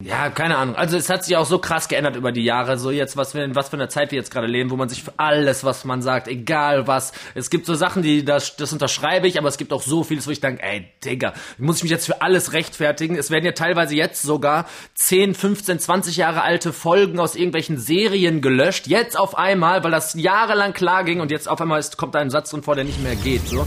Ja, keine Ahnung. Also es hat sich auch so krass geändert über die Jahre. So jetzt, was wir, was für eine Zeit wir jetzt gerade leben, wo man sich für alles, was man sagt, egal was. Es gibt so Sachen, die das, das unterschreibe ich, aber es gibt auch so vieles, wo ich denke, ey, Digga, muss ich mich jetzt für alles rechtfertigen? Es werden ja teilweise jetzt sogar 10, 15, 20 Jahre alte Folgen aus irgendwelchen Serien gelöscht. Jetzt auf einmal, weil das jahrelang klar ging und jetzt auf einmal ist, kommt da ein Satz drin vor, der nicht mehr geht. So.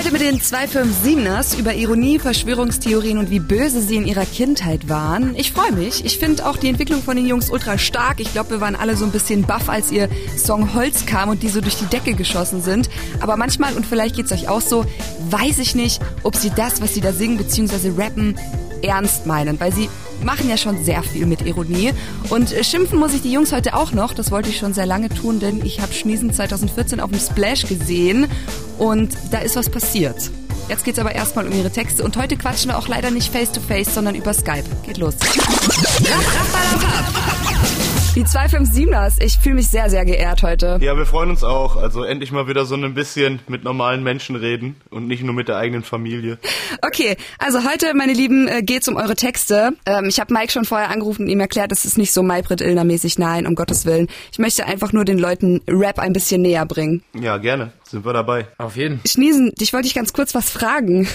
Heute mit den 257ers über Ironie, Verschwörungstheorien und wie böse sie in ihrer Kindheit waren. Ich freue mich. Ich finde auch die Entwicklung von den Jungs ultra stark. Ich glaube, wir waren alle so ein bisschen baff, als ihr Song Holz kam und die so durch die Decke geschossen sind. Aber manchmal, und vielleicht geht's euch auch so, weiß ich nicht, ob sie das, was sie da singen bzw. rappen, ernst meinen, weil sie machen ja schon sehr viel mit Ironie. Und äh, schimpfen muss ich die Jungs heute auch noch. Das wollte ich schon sehr lange tun, denn ich habe Schniesen 2014 auf dem Splash gesehen und da ist was passiert. Jetzt geht's aber erstmal um ihre Texte und heute quatschen wir auch leider nicht face to face, sondern über Skype. Geht los. Die 257ers, ich fühle mich sehr, sehr geehrt heute. Ja, wir freuen uns auch. Also endlich mal wieder so ein bisschen mit normalen Menschen reden und nicht nur mit der eigenen Familie. Okay, also heute, meine Lieben, äh, geht's um eure Texte. Ähm, ich habe Mike schon vorher angerufen und ihm erklärt, es ist nicht so Maybrit Illner mäßig. Nein, um Gottes Willen. Ich möchte einfach nur den Leuten Rap ein bisschen näher bringen. Ja, gerne. Sind wir dabei. Auf jeden. Schniesen, dich wollte ich ganz kurz was fragen.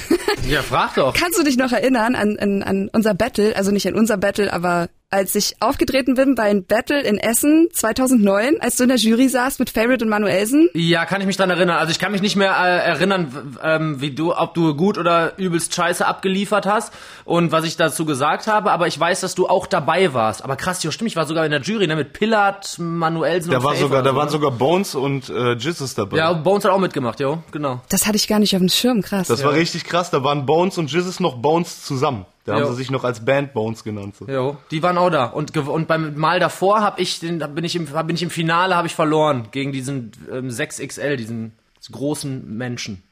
Ja, frag doch. Kannst du dich noch erinnern an, an, an unser Battle? Also nicht an unser Battle, aber als ich aufgetreten bin bei einem Battle in Essen 2009, als du in der Jury saßt mit Favorite und Manuelsen? Ja, kann ich mich dran erinnern. Also ich kann mich nicht mehr äh, erinnern, ähm, wie du, ob du gut oder übelst scheiße abgeliefert hast und was ich dazu gesagt habe, aber ich weiß, dass du auch dabei warst. Aber krass, jo, stimmt, ich war sogar in der Jury, ne, mit Pillard, Manuelsen Da und war Faith sogar, da so, waren sogar Bones und äh, Jizzes dabei. Ja, Bones hat auch mitgemacht, jo, genau. Das hatte ich gar nicht auf dem Schirm, krass. Das war richtig krass. Da waren Bones und Jizzes noch Bones zusammen. Da haben Jo. sie sich noch als Band Bones genannt. So. Jo, die waren auch da und und beim Mal davor habe ich den bin ich im bin ich im Finale habe ich verloren gegen diesen ähm, 6XL, diesen großen Menschen.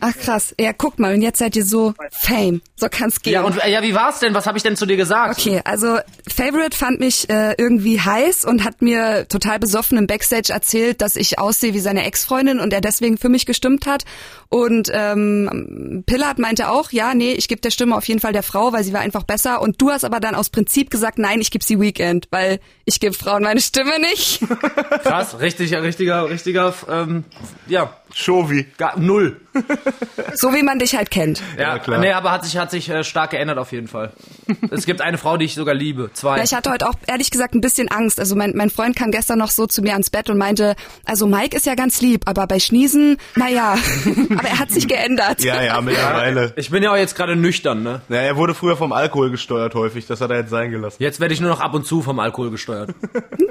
Ach krass. Ja, guck mal, und jetzt seid ihr so Fame. So kann's gehen. Ja, und äh, ja, wie war's denn? Was habe ich denn zu dir gesagt? Okay, also Favorite fand mich äh, irgendwie heiß und hat mir total besoffen im Backstage erzählt, dass ich aussehe wie seine Ex-Freundin und er deswegen für mich gestimmt hat. Und ähm, Pillard meinte auch, ja, nee, ich gebe der Stimme auf jeden Fall der Frau, weil sie war einfach besser. Und du hast aber dann aus Prinzip gesagt, nein, ich gebe sie Weekend, weil ich gebe Frauen meine Stimme nicht. Krass, richtig, richtiger, richtiger, ähm, ja, Shovi. gar, null. so wie man dich halt kennt. Ja, klar. Nee, aber hat sich, hat sich äh, stark geändert auf jeden Fall. es gibt eine Frau, die ich sogar liebe. Zwei. Ja, ich hatte heute auch ehrlich gesagt ein bisschen Angst. Also mein, mein Freund kam gestern noch so zu mir ans Bett und meinte, also Mike ist ja ganz lieb, aber bei Schniesen, naja, aber er hat sich geändert. Ja, ja, mittlerweile. ich bin ja auch jetzt gerade nüchtern, ne? Ja, er wurde früher vom Alkohol gesteuert häufig. Das hat er jetzt sein gelassen. Jetzt werde ich nur noch ab und zu vom Alkohol gesteuert.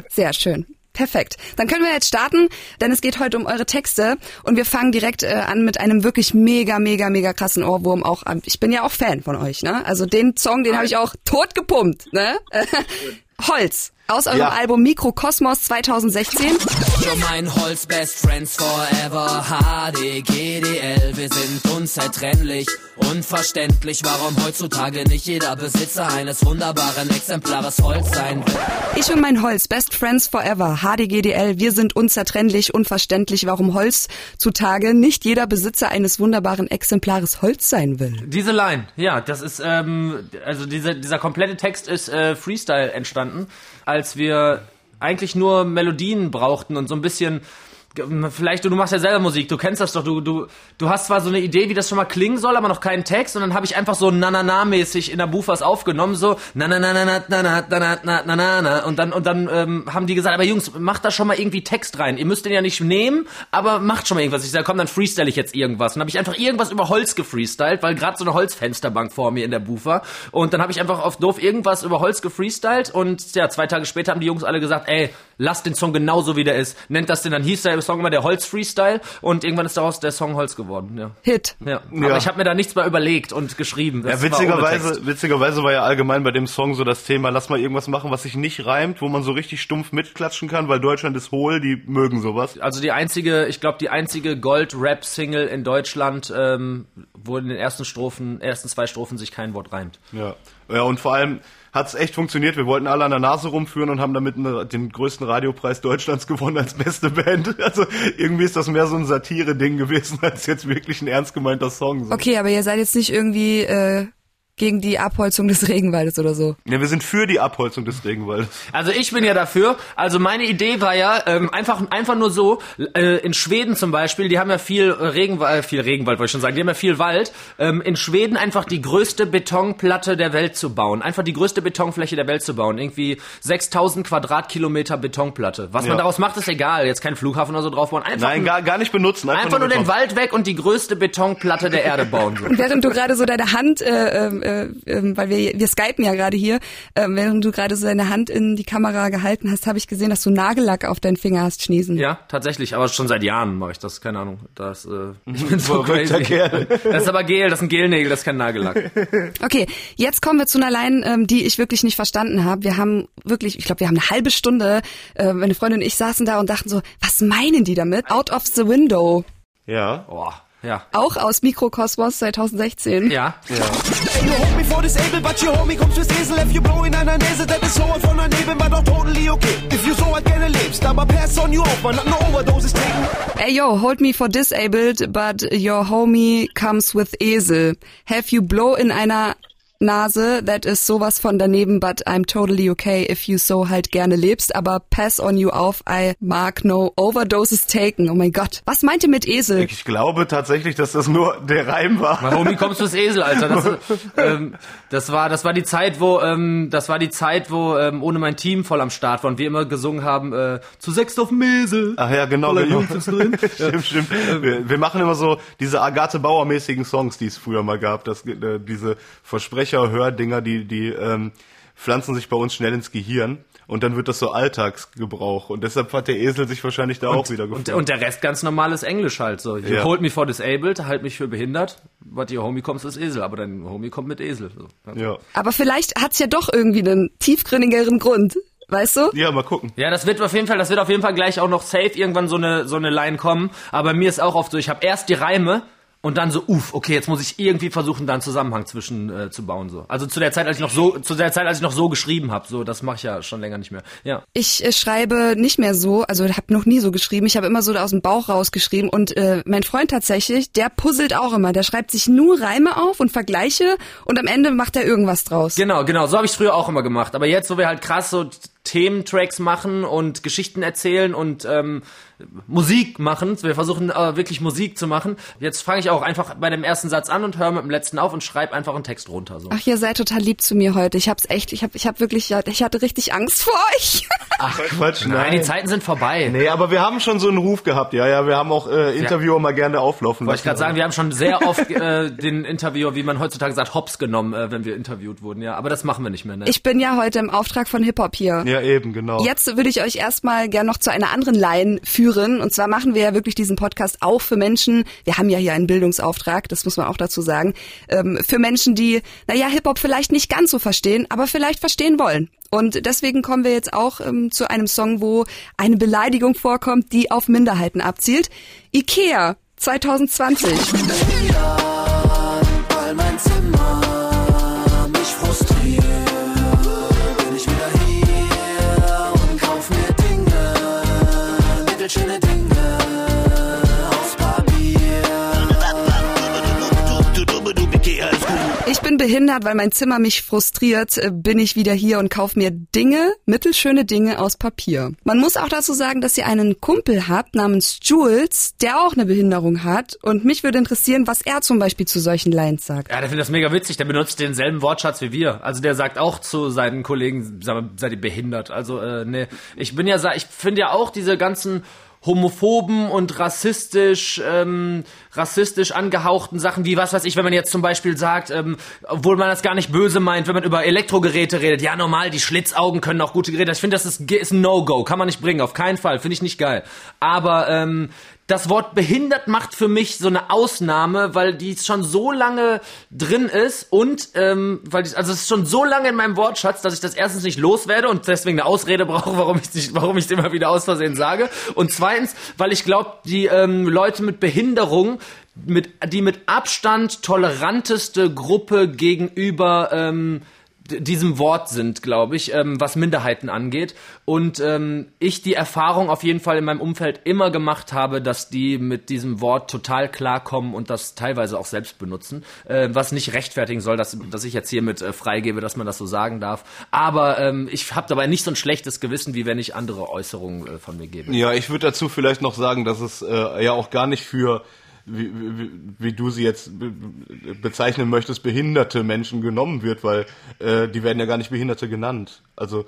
Sehr schön. Perfekt. Dann können wir jetzt starten, denn es geht heute um eure Texte und wir fangen direkt äh, an mit einem wirklich mega, mega, mega krassen Ohrwurm. Auch ähm, ich bin ja auch Fan von euch, ne? Also den Song, den habe ich auch tot gepumpt, ne? Holz aus eurem Ja. Album Mikrokosmos 2016. Für mein Holz Best Friends Forever HDGDL Wir sind unzertrennlich Unverständlich Warum heutzutage nicht jeder Besitzer Eines wunderbaren Exemplares Holz sein will Ich und mein Holz, Best Friends Forever, HDGDL, wir sind unzertrennlich, unverständlich, warum Holz zutage nicht jeder Besitzer eines wunderbaren Exemplares Holz sein will. Diese Line, ja, das ist, ähm, also diese, dieser komplette Text ist äh, Freestyle entstanden, als wir eigentlich nur Melodien brauchten und so ein bisschen Vielleicht, du, machst ja selber Musik, du kennst das doch, du, du, du hast zwar so eine Idee, wie das schon mal klingen soll, aber noch keinen Text und dann habe ich einfach so na-na-na-mäßig in der Buch was aufgenommen, so na-na-na-na-na-na-na-na-na-na und dann, und dann ähm, haben die gesagt, aber Jungs, macht da schon mal irgendwie Text rein, ihr müsst den ja nicht nehmen, aber macht schon mal irgendwas. Ich sage, komm, dann freestyle ich jetzt irgendwas und habe ich einfach irgendwas über Holz gefreestylt, weil gerade so eine Holzfensterbank vor mir in der war und dann habe ich einfach auf doof irgendwas über Holz gefreestylt und ja, zwei Tage später haben die Jungs alle gesagt, ey, lasst den Song genauso wie der ist, nennt das den, dann hieß der Song immer der Holz-Freestyle und irgendwann ist daraus der Song Holz geworden, ja. Hit. Ja. Ja. Aber ich habe mir da nichts mehr überlegt und geschrieben. Das Ja, witzigerweise, witzigerweise war ja allgemein bei dem Song so das Thema, lass mal irgendwas machen, was sich nicht reimt, wo man so richtig stumpf mitklatschen kann, weil Deutschland ist hohl, die mögen sowas. Also die einzige, ich glaube, die einzige Gold-Rap-Single in Deutschland, ähm, wo in den ersten Strophen, ersten zwei Strophen sich kein Wort reimt. Ja. Ja, und vor allem hat's echt funktioniert. Wir wollten alle an der Nase rumführen und haben damit eine, den größten Radiopreis Deutschlands gewonnen als beste Band. Also irgendwie ist das mehr so ein Satire-Ding gewesen, als jetzt wirklich ein ernst gemeinter Song. So. Okay, aber ihr seid jetzt nicht irgendwie äh, gegen die Abholzung des Regenwaldes oder so. Ja, wir sind für die Abholzung des Regenwaldes. Also ich bin ja dafür. Also meine Idee war ja ähm, einfach einfach nur so. Äh, in Schweden zum Beispiel, die haben ja viel äh, Regenwald, äh, viel Regenwald wollte ich schon sagen. Die haben ja viel Wald. Ähm, in Schweden einfach die größte Betonplatte der Welt zu bauen. Einfach die größte Betonfläche der Welt zu bauen. Irgendwie 6000 Quadratkilometer Betonplatte. Was man Ja. daraus macht, ist egal. Jetzt kein Flughafen oder so drauf bauen. Einfach, Nein, gar, gar nicht benutzen. Einfach, einfach nur den beton. Wald weg und die größte Betonplatte der Erde bauen. So. Und während du gerade so deine Hand, äh, äh, äh, weil wir wir skypen ja gerade hier, äh, während du gerade so deine Hand in die Kamera gehalten hast, habe ich gesehen, dass du Nagellack auf deinen Finger hast schnießen. Ja, tatsächlich, aber schon seit Jahren mache ich das, keine Ahnung. Das, äh, ich bin so crazy. Kerl. Das ist aber Gel, das sind Gelnägel, das ist kein Nagellack. Okay, jetzt kommen wir zu einer Line, ähm, die ich wirklich nicht verstanden habe. Wir haben wirklich, ich glaube, wir haben eine halbe Stunde, äh, meine Freundin und ich saßen da und dachten so, was meinen die damit? Out of the window. Ja. Boah, ja. Auch aus Mikrokosmos 2016. Ja. And you hold me for disabled, but your homie kommst fürs Esel. If you blow in einer Nase, that is so von daneben, war doch totally okay. If you so halt gerne lebst, aber pass on you auf, man hat eine Overdose taken. Ey yo, hold me for disabled, but your homie comes with Esel. Have you blow in einer Nase, that is sowas von daneben, but I'm totally okay if you so halt gerne lebst, aber pass on you auf, I mark no overdoses taken. Oh mein Gott. Was meint ihr mit Esel? Ich glaube tatsächlich, dass das nur der Reim war. Mein Homie, kommst du ins Esel, Alter. Das, ähm, das war, das war die Zeit, wo, ähm, das war die Zeit, wo ähm, ohne mein Team voll am Start war und wir immer gesungen haben, äh, zu sechst auf dem Esel. Ach ja, genau, genau. Jungs ist drin. stimmt, stimmt. Wir, wir machen immer so diese Agathe Bauer-mäßigen Songs, die es früher mal gab. Das, äh, diese Versprecher-Hördinger, die, die ähm, pflanzen sich bei uns schnell ins Gehirn. Und dann wird das so Alltagsgebrauch. Und deshalb hat der Esel sich wahrscheinlich da auch wieder Und, gefunden. und der Rest ganz normales Englisch halt so. You Ja. hold me for disabled, halt mich für behindert, but your homie kommst ist Esel, aber dein Homie kommt mit Esel. So. ja. Aber vielleicht hat's ja doch irgendwie einen tiefgründigeren Grund. Weißt du? ja, mal gucken. Ja, das wird auf jeden Fall, das wird auf jeden Fall gleich auch noch safe irgendwann so eine so eine Line kommen. Aber mir ist auch oft so, ich habe erst die Reime und dann so, uff, okay, jetzt muss ich irgendwie versuchen, da einen Zusammenhang zwischen äh, zu bauen so. Also zu der Zeit, als ich noch so, zu der Zeit, als ich noch so geschrieben habe, so, das mache ich ja schon länger nicht mehr. Ja. Ich äh, schreibe nicht mehr so, also habe noch nie so geschrieben. Ich habe immer so aus dem Bauch rausgeschrieben und äh, mein Freund tatsächlich, der puzzelt auch immer. Der schreibt sich nur Reime auf und Vergleiche und am Ende macht er irgendwas draus. Genau, genau, so habe ich früher auch immer gemacht. Aber jetzt, wo wir halt krass so Thementracks machen und Geschichten erzählen und ähm, Musik machen, wir versuchen äh, wirklich Musik zu machen. Jetzt fange ich auch einfach bei dem ersten Satz an und höre mit dem letzten auf und schreibe einfach einen Text runter. So. Ach, ihr seid total lieb zu mir heute. Ich hab's echt, ich hab, ich hab wirklich, ja, ich hatte richtig Angst vor euch. Ach, Quatsch, Nein, die Zeiten sind vorbei. Nee, aber wir haben schon so einen Ruf gehabt, ja, ja. Wir haben auch äh, Interviewer mal gerne auflaufen Wollte ich gerade sagen, wir haben schon sehr oft äh, den Interviewer, wie man heutzutage sagt, hops genommen, äh, wenn wir interviewt wurden. Ja, aber das machen wir nicht mehr. Ne? Ich bin ja heute im Auftrag von Hip Hop hier. Ja, eben, genau. Jetzt würde ich euch erstmal gern noch zu einer anderen Line führen. Und zwar machen wir ja wirklich diesen Podcast auch für Menschen. Wir haben ja hier einen Bildungsauftrag, das muss man auch dazu sagen. Ähm, für Menschen, die, naja, Hip-Hop vielleicht nicht ganz so verstehen, aber vielleicht verstehen wollen. Und deswegen kommen wir jetzt auch ähm, zu einem Song, wo eine Beleidigung vorkommt, die auf Minderheiten abzielt. Ikea 2020. bin behindert, weil mein Zimmer mich frustriert, äh, bin ich wieder hier und kauf mir Dinge, mittelschöne Dinge aus Papier. Man muss auch dazu sagen, dass ihr einen Kumpel habt namens Jules, der auch eine Behinderung hat. Und mich würde interessieren, was er zum Beispiel zu solchen Lines sagt. Ja, der findet das mega witzig. Der benutzt denselben Wortschatz wie wir. Also der sagt auch zu seinen Kollegen, seid ihr behindert. Also äh, nee, ich bin ja, ich finde ja auch diese ganzen homophoben und rassistisch, ähm, rassistisch angehauchten Sachen, wie was weiß ich, wenn man jetzt zum Beispiel sagt, ähm, obwohl man das gar nicht böse meint, wenn man über Elektrogeräte redet, ja normal, die Schlitzaugen können auch gute Geräte. Ich finde, das ist, ist ein No-Go, kann man nicht bringen, auf keinen Fall, finde ich nicht geil. Aber ähm, das Wort behindert macht für mich so eine Ausnahme, weil die schon so lange drin ist und ähm, weil ich, also es ist schon so lange in meinem Wortschatz, dass ich das erstens nicht loswerde und deswegen eine Ausrede brauche, warum ich nicht, warum ich es immer wieder aus Versehen sage. Und zweitens, weil ich glaube, die ähm, Leute mit Behinderung mit die mit Abstand toleranteste Gruppe gegenüber ähm, diesem Wort sind, glaube ich, ähm, was Minderheiten angeht. Und ähm, ich die Erfahrung auf jeden Fall in meinem Umfeld immer gemacht habe, dass die mit diesem Wort total klarkommen und das teilweise auch selbst benutzen, äh, was nicht rechtfertigen soll, dass, dass ich jetzt hiermit äh, freigebe, dass man das so sagen darf. Aber ähm, ich habe dabei nicht so ein schlechtes Gewissen, wie wenn ich andere Äußerungen äh, von mir gebe. Ja, ich würde dazu vielleicht noch sagen, dass es äh, ja auch gar nicht für wie, wie, wie du sie jetzt bezeichnen möchtest, behinderte Menschen genommen wird, weil äh, die werden ja gar nicht Behinderte genannt. Also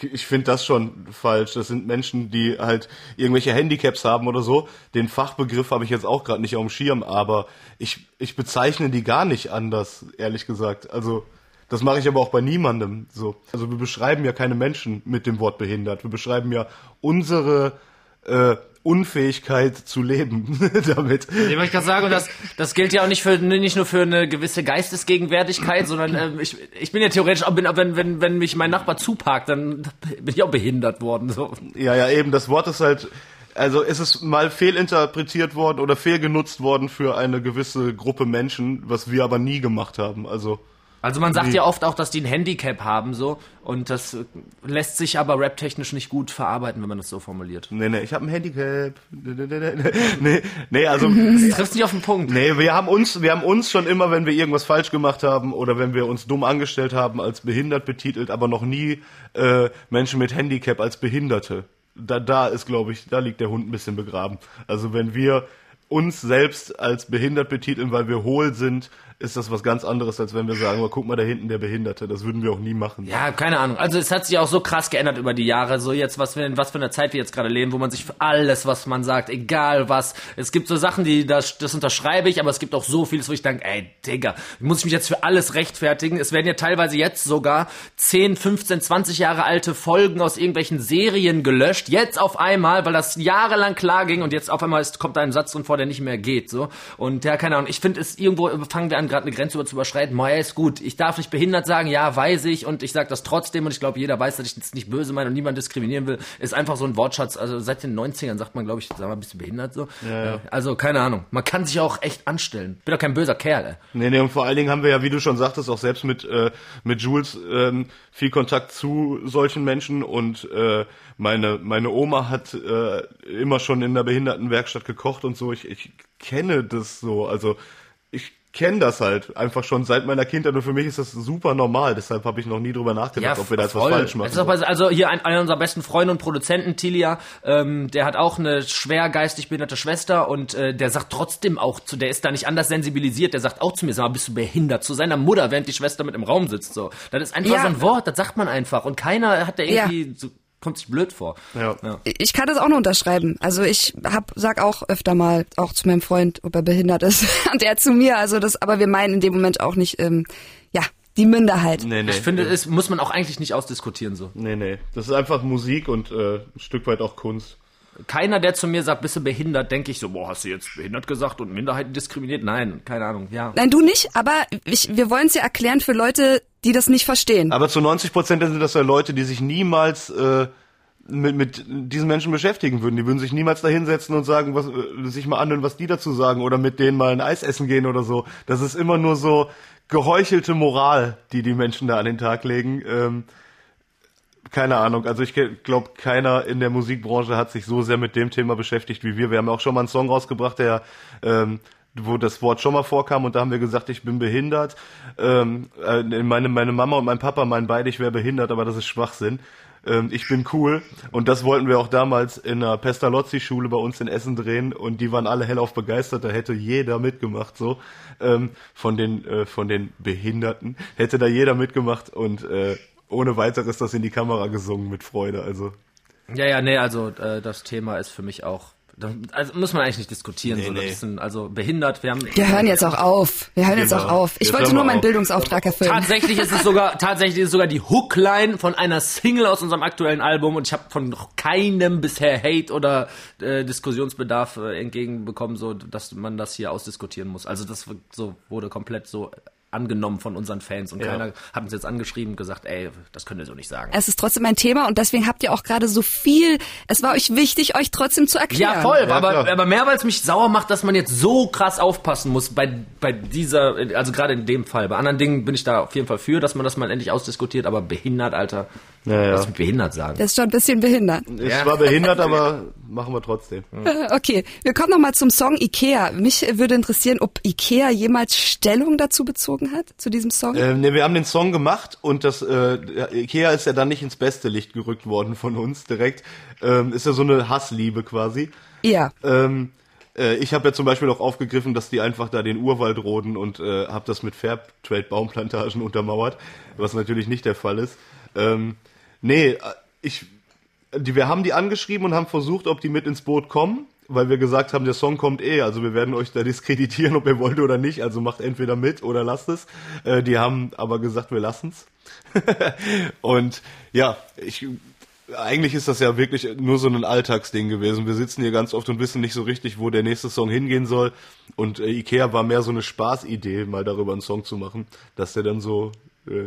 ich finde das schon falsch. Das sind Menschen, die halt irgendwelche Handicaps haben oder so. Den Fachbegriff habe ich jetzt auch gerade nicht auf dem Schirm, aber ich, ich bezeichne die gar nicht anders, ehrlich gesagt. Also das mache ich aber auch bei niemandem so. Also wir beschreiben ja keine Menschen mit dem Wort behindert. Wir beschreiben ja unsere äh, Unfähigkeit zu leben damit. Ich möchte gerade sagen, und das, das gilt ja auch nicht für nicht nur für eine gewisse Geistesgegenwärtigkeit, sondern ähm, ich, ich bin ja theoretisch auch, bin, wenn, wenn, wenn mich mein Nachbar zuparkt, dann bin ich auch behindert worden. So. Ja, ja, eben, das Wort ist halt. Also ist es mal fehlinterpretiert worden oder fehlgenutzt worden für eine gewisse Gruppe Menschen, was wir aber nie gemacht haben. Also also man sagt ja oft auch, dass die ein Handicap haben so und das lässt sich aber raptechnisch nicht gut verarbeiten, wenn man das so formuliert. Nee, nee, ich habe ein Handicap. Nee, nee, also das trifft nicht auf den Punkt. Nee, wir haben uns wir haben uns schon immer, wenn wir irgendwas falsch gemacht haben oder wenn wir uns dumm angestellt haben, als behindert betitelt, aber noch nie äh, Menschen mit Handicap als Behinderte. Da da ist, glaube ich, da liegt der Hund ein bisschen begraben. Also wenn wir uns selbst als behindert betiteln, weil wir hohl sind, ist das was ganz anderes, als wenn wir sagen, oh, guck mal da hinten der Behinderte. Das würden wir auch nie machen. Ja, keine Ahnung. Also es hat sich auch so krass geändert über die Jahre. So jetzt, was wir, was für eine Zeit wir jetzt gerade leben, wo man sich für alles, was man sagt, egal was. Es gibt so Sachen, die, das, das unterschreibe ich, aber es gibt auch so vieles, wo ich denke, ey, Digga, muss ich mich jetzt für alles rechtfertigen? Es werden ja teilweise jetzt sogar 10, 15, 20 Jahre alte Folgen aus irgendwelchen Serien gelöscht. Jetzt auf einmal, weil das jahrelang klar ging und jetzt auf einmal ist, kommt da ein Satz drin vor, der nicht mehr geht, so. Und ja, keine Ahnung. Ich finde es irgendwo, fangen wir an, gerade eine Grenze über zu überschreiten. Moja ist gut. Ich darf nicht behindert sagen, ja, weiß ich und ich sage das trotzdem und ich glaube, jeder weiß, dass ich das nicht böse meine und niemand diskriminieren will. Ist einfach so ein Wortschatz. Also seit den 90ern sagt man, glaube ich, sag mal, bist du behindert so. Ja, ja. Also keine Ahnung. Man kann sich auch echt anstellen. Bin doch kein böser Kerl. Ey. Nee, nee, und vor allen Dingen haben wir ja, wie du schon sagtest, auch selbst mit äh, mit Jules ähm, viel Kontakt zu solchen Menschen und äh, meine meine Oma hat äh, immer schon in der Behindertenwerkstatt gekocht und so. Ich, ich kenne das so. Also ich kenne das halt einfach schon seit meiner Kindheit und für mich ist das super normal. Deshalb habe ich noch nie drüber nachgedacht, ja, ob wir da etwas falsch machen. Also, also hier ein, einer unserer besten Freunde und Produzenten, Tilia, ähm, der hat auch eine schwer geistig behinderte Schwester und äh, der sagt trotzdem auch zu, der ist da nicht anders sensibilisiert, der sagt auch zu mir, sag mal, bist du behindert? Zu seiner Mutter, während die Schwester mit im Raum sitzt. So, Das ist einfach ja. so ein Wort, das sagt man einfach und keiner hat da irgendwie ja. so kommt sich blöd vor. Ja. ja. Ich kann das auch nur unterschreiben. Also ich hab, sag auch öfter mal, auch zu meinem Freund, ob er behindert ist, und er zu mir. Also das, aber wir meinen in dem Moment auch nicht, ähm, ja, die Minderheit. Nee, nee. Ich finde, es muss man auch eigentlich nicht ausdiskutieren so. Nee, nee. Das ist einfach Musik und äh, ein Stück weit auch Kunst. Keiner, der zu mir sagt, bist du behindert, denke ich so, boah, hast du jetzt behindert gesagt und Minderheiten diskriminiert? Nein, keine Ahnung, ja. Nein, du nicht, aber ich, wir wollen es ja erklären für Leute, die das nicht verstehen. Aber zu 90 Prozent sind das ja Leute, die sich niemals äh, mit, mit diesen Menschen beschäftigen würden. Die würden sich niemals da hinsetzen und sagen, was, äh, sich mal anhören, was die dazu sagen oder mit denen mal ein Eis essen gehen oder so. Das ist immer nur so geheuchelte Moral, die die Menschen da an den Tag legen. Ähm, keine Ahnung. Also ich glaube, keiner in der Musikbranche hat sich so sehr mit dem Thema beschäftigt wie wir. Wir haben auch schon mal einen Song rausgebracht, der ähm, wo das Wort schon mal vorkam und da haben wir gesagt, ich bin behindert. Ähm, äh, meine, meine Mama und mein Papa meinen beide, ich wäre behindert, aber das ist Schwachsinn. Ähm, ich bin cool und das wollten wir auch damals in der Pestalozzi-Schule bei uns in Essen drehen und die waren alle hellauf begeistert, da hätte jeder mitgemacht so. Ähm, von den äh, von den Behinderten hätte da jeder mitgemacht und äh, ohne weiteres das in die Kamera gesungen mit Freude. Also Ja, ja, nee, also äh, das Thema ist für mich auch. Also muss man eigentlich nicht diskutieren. Nee, so, nee. Das sind also behindert. Wir haben Wir hören jetzt auch auf. Wir hören jetzt Genau. auch auf. Ich Jetzt wollte nur meinen auf. Bildungsauftrag erfüllen. Tatsächlich ist es sogar, tatsächlich ist es sogar die Hookline von einer Single aus unserem aktuellen Album und ich habe von noch keinem bisher Hate oder äh, Diskussionsbedarf äh, entgegenbekommen, so dass man das hier ausdiskutieren muss. Also das so wurde komplett so angenommen von unseren Fans und Ja. keiner hat uns jetzt angeschrieben und gesagt, ey, das könnt ihr so nicht sagen. Es ist trotzdem ein Thema und deswegen habt ihr auch gerade so viel. Es war euch wichtig, euch trotzdem zu erklären. Ja, voll, Ja, aber, aber mehr, weil es mich sauer macht, dass man jetzt so krass aufpassen muss bei, bei dieser, also gerade in dem Fall. Bei anderen Dingen bin ich da auf jeden Fall für, dass man das mal endlich ausdiskutiert, aber behindert, Alter. Ja, ja. Was mit behindert sagen? Das ist schon ein bisschen behindert. Ist zwar behindert, aber machen wir trotzdem. Okay, wir kommen nochmal zum Song Ikea. Mich würde interessieren, ob Ikea jemals Stellung dazu bezogen hat, zu diesem Song. Ähm, ne, wir haben den Song gemacht und das äh, Ikea ist ja dann nicht ins beste Licht gerückt worden von uns direkt. Ähm, ist ja so eine Hassliebe quasi. ja. Ähm, äh, ich habe ja zum Beispiel auch aufgegriffen, dass die einfach da den Urwald roden und äh, habe das mit Fairtrade Baumplantagen untermauert, was natürlich nicht der Fall ist. Ähm, nee, äh, ich, die, wir haben die angeschrieben und haben versucht, ob die mit ins Boot kommen, weil wir gesagt haben, der Song kommt eh, also wir werden euch da diskreditieren, ob ihr wollt oder nicht, also macht entweder mit oder lasst es. Äh, die haben aber gesagt, wir lassen's. und ja, ich eigentlich ist das ja wirklich nur so ein Alltagsding gewesen. Wir sitzen hier ganz oft und wissen nicht so richtig, wo der nächste Song hingehen soll. Und äh, Ikea war mehr so eine Spaßidee, mal darüber einen Song zu machen, dass der dann so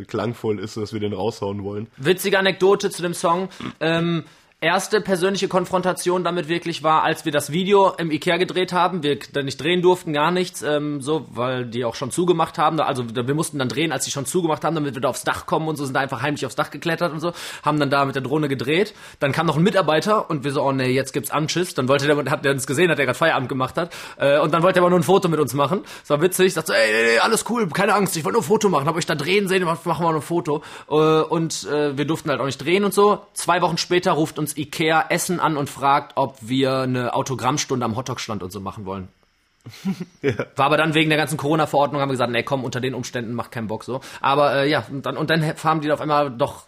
klangvoll ist, dass wir den raushauen wollen. Witzige Anekdote zu dem Song. Ähm, erste persönliche Konfrontation damit wirklich war, als wir das Video im Ikea gedreht haben. Wir nicht drehen durften, gar nichts, ähm, so, weil die auch schon zugemacht haben. Also wir mussten dann drehen, als die schon zugemacht haben, damit wir da aufs Dach kommen und so, sind da einfach heimlich aufs Dach geklettert und so, haben dann da mit der Drohne gedreht. Dann kam noch ein Mitarbeiter und wir so, oh nee, jetzt gibt's Anschiss. Dann wollte der, hat der uns gesehen, hat der gerade Feierabend gemacht hat. Äh, und dann wollte er aber nur ein Foto mit uns machen. Das war witzig. Sagt so, ey, nee, nee, alles cool, keine Angst, ich wollte nur ein Foto machen. Hab euch da drehen sehen, machen wir nur ein Foto. Äh, und äh, wir durften halt auch nicht drehen und so. Zwei Wochen später ruft uns Ikea Essen an und fragt, ob wir eine Autogrammstunde am Hotdog-Stand und so machen wollen. War aber dann wegen der ganzen Corona-Verordnung haben wir gesagt, nee, komm, unter den Umständen macht keinen Bock so. Aber äh, ja, und dann, und dann haben die auf einmal doch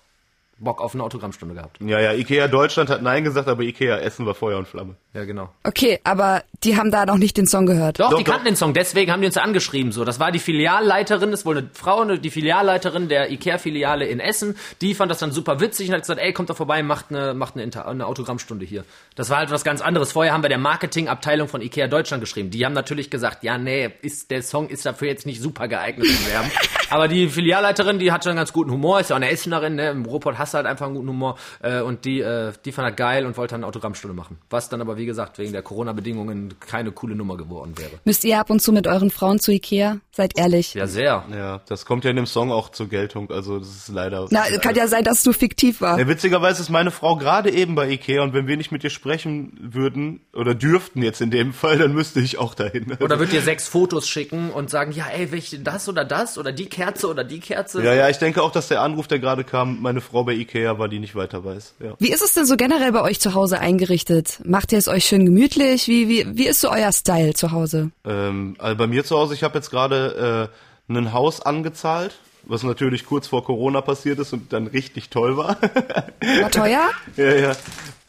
Bock auf eine Autogrammstunde gehabt. Ja, ja, Ikea Deutschland hat Nein gesagt, aber Ikea Essen war Feuer und Flamme. Ja, genau. Okay, aber die haben da noch nicht den Song gehört. Doch, Doch, die doch. kannten den Song, deswegen haben die uns ja angeschrieben. So, das war die Filialleiterin, das ist wohl eine Frau, eine- die Filialleiterin der IKEA-Filiale in Essen. Die fand das dann super witzig und hat gesagt, ey, kommt doch vorbei, macht eine, macht eine, Inter eine Autogrammstunde hier. Das war halt was ganz anderes. Vorher haben wir der Marketingabteilung von IKEA Deutschland geschrieben. Die haben natürlich gesagt, ja, nee, ist, der Song ist dafür jetzt nicht super geeignet zu werben. Aber die Filialleiterin, die hatte einen ganz guten Humor, ist ja auch eine Essenerin, ne? Im Ruhrpott hast du halt einfach einen guten Humor. Äh, und die, äh, die fand er geil und wollte dann eine Autogrammstunde machen. Was dann aber, wie gesagt, wegen der Corona-Bedingungen keine coole Nummer geworden wäre. Müsst ihr ab und zu mit euren Frauen zu Ikea? Seid ehrlich. Ja, sehr. Ja, das kommt ja in dem Song auch zur Geltung, also das ist leider... Na, kann ja sein, dass du fiktiv war. Ja, witzigerweise ist meine Frau gerade eben bei Ikea und wenn wir nicht mit ihr sprechen würden oder dürften jetzt in dem Fall, dann müsste ich auch dahin. Oder wird dir sechs Fotos schicken und sagen, ja, ey, welche, das oder das oder die Kerze oder die Kerze. Ja, ja, ich denke auch, dass der Anruf, der gerade kam, meine Frau bei Ikea war, die nicht weiter weiß. Ja. Wie ist es denn so generell bei euch zu Hause eingerichtet? Macht ihr es euch schön gemütlich? Wie, wie, wie ist so euer Style zu Hause? Ähm, also bei mir zu Hause, ich habe jetzt gerade äh, ein Haus angezahlt, was natürlich kurz vor Corona passiert ist und dann richtig toll war. War teuer? ja, ja.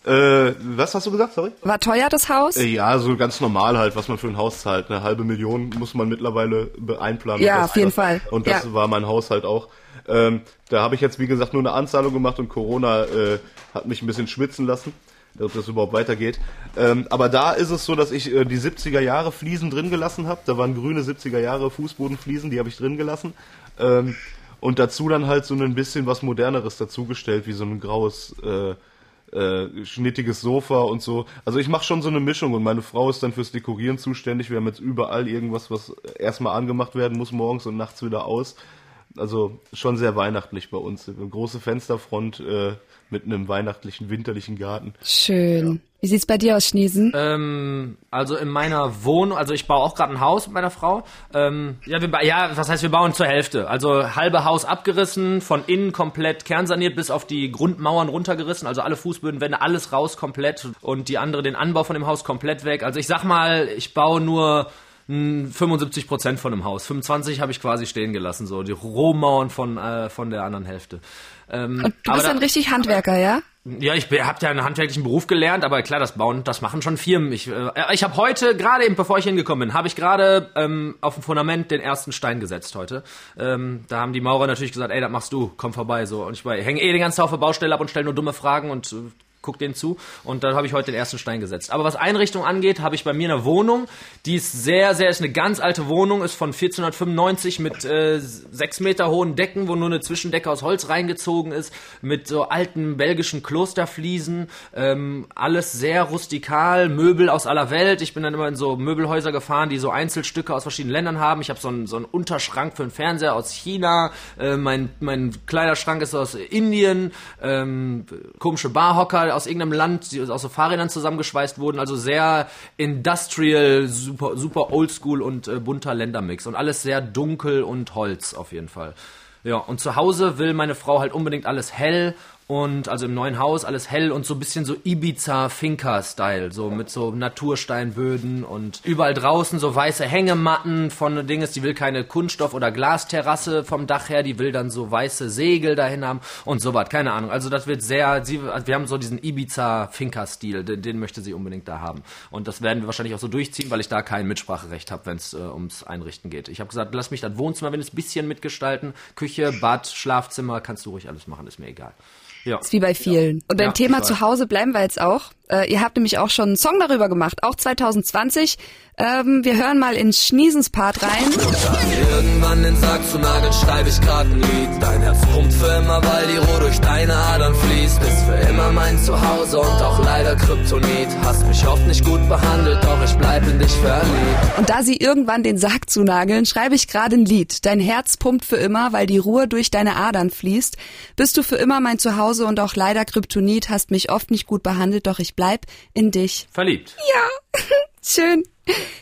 Äh, was hast du gesagt, sorry? War teuer das Haus? Äh, Ja, so ganz normal halt, was man für ein Haus zahlt. Eine halbe Million muss man mittlerweile einplanen. Ja, auf jeden das, Fall. Und das Ja. war mein Haushalt auch. Ähm, da habe ich jetzt, wie gesagt, nur eine Anzahlung gemacht und Corona äh, hat mich ein bisschen schwitzen lassen, ob das überhaupt weitergeht. Ähm, aber da ist es so, dass ich äh, die 70er Jahre Fliesen drin gelassen habe. Da waren grüne 70er Jahre Fußbodenfliesen, die habe ich drin gelassen. Ähm, und dazu dann halt so ein bisschen was Moderneres dazugestellt, wie so ein graues äh, äh, schnittiges Sofa und so. Also ich mache schon so eine Mischung und meine Frau ist dann fürs Dekorieren zuständig. Wir haben jetzt überall irgendwas, was erstmal angemacht werden muss morgens und nachts wieder aus. Also schon sehr weihnachtlich bei uns. Große Fensterfront äh, mit einem weihnachtlichen, winterlichen Garten. Schön. Wie sieht's bei dir aus, Schniesen? Ähm, also in meiner Wohnung, also ich baue auch gerade ein Haus mit meiner Frau. Ähm, ja, wir, ja, was heißt, wir bauen zur Hälfte. Also halbe Haus abgerissen, von innen komplett kernsaniert, bis auf die Grundmauern runtergerissen, also alle Fußbödenwände, alles raus komplett und die andere, den Anbau von dem Haus komplett weg. Also ich sag mal, ich baue nur 75 Prozent von dem Haus. 25 habe ich quasi stehen gelassen, so die Rohmauern von, äh, von der anderen Hälfte. Ähm, Und du aber bist da- ein richtig Handwerker, ja? Ja, ich habe ja einen handwerklichen Beruf gelernt, aber klar, das Bauen, das machen schon Firmen. Ich, äh, ich habe heute, gerade eben bevor ich hingekommen bin, habe ich gerade ähm, auf dem Fundament den ersten Stein gesetzt heute. Ähm, da haben die Maurer natürlich gesagt, ey, das machst du, komm vorbei. so Und ich hänge eh den ganzen der Baustelle ab und stelle nur dumme Fragen und äh, guck denen zu. Und dann habe ich heute den ersten Stein gesetzt. Aber was Einrichtung angeht, habe ich bei mir eine Wohnung, die ist sehr, sehr, ist eine ganz alte Wohnung, ist von 1495 mit äh, sechs Meter hohen Decken, wo nur eine Zwischendecke aus Holz reingezogen ist, mit so alten belgischen Klosterfliesen, ähm, alles sehr rustikal, Möbel aus aller Welt. Ich bin dann immer in so Möbelhäuser gefahren, die so Einzelstücke aus verschiedenen Ländern haben. Ich habe so einen, so einen Unterschrank für einen Fernseher aus China, äh, mein, mein Kleiderschrank ist aus Indien, ähm, komische Barhocker aus irgendeinem Land, die aus so Fahrrädern zusammengeschweißt wurden. Also sehr industrial, super, super oldschool und äh, bunter Ländermix. Und alles sehr dunkel und Holz auf jeden Fall. Ja, und zu Hause will meine Frau halt unbedingt alles hell und also im neuen Haus alles hell und so ein bisschen so Ibiza Finca Style, so mit so Natursteinböden und überall draußen so weiße Hängematten von Dinges, die will keine Kunststoff oder Glasterrasse vom Dach her, die will dann so weiße Segel dahin haben und so was, keine Ahnung. Also das wird sehr sie wir haben so diesen Ibiza Finca Stil, den, den, möchte sie unbedingt da haben und das werden wir wahrscheinlich auch so durchziehen, weil ich da kein Mitspracherecht habe, wenn es äh, ums Einrichten geht. Ich habe gesagt, lass mich das Wohnzimmer wenn es bisschen mitgestalten, Küche, Bad, Schlafzimmer, kannst du ruhig alles machen, ist mir egal. Ja. Ist wie bei vielen. Und beim ja, Thema zu Hause bleiben wir jetzt auch. Äh, ihr habt nämlich auch schon einen Song darüber gemacht, auch 2020. Ähm, wir hören mal in Schniesens Part rein. Irgendwann den Sack zu nageln, schreibe ich grad ein Lied. Dein Herz pumpt für immer, weil die Ruhe durch deine Adern fließt. Bist für immer mein Zuhause und auch leider Kryptonit. Hast mich oft nicht gut behandelt, doch ich bleib in dich verliebt. Und da sie irgendwann den Sack zu nageln, schreibe ich gerade ein Lied. Dein Herz pumpt für immer, weil die Ruhe durch deine Adern fließt. Bist du für immer mein Zuhause und auch leider Kryptonit. Hast mich oft nicht gut behandelt, doch ich bleib in dich. Verliebt. Ja, schön.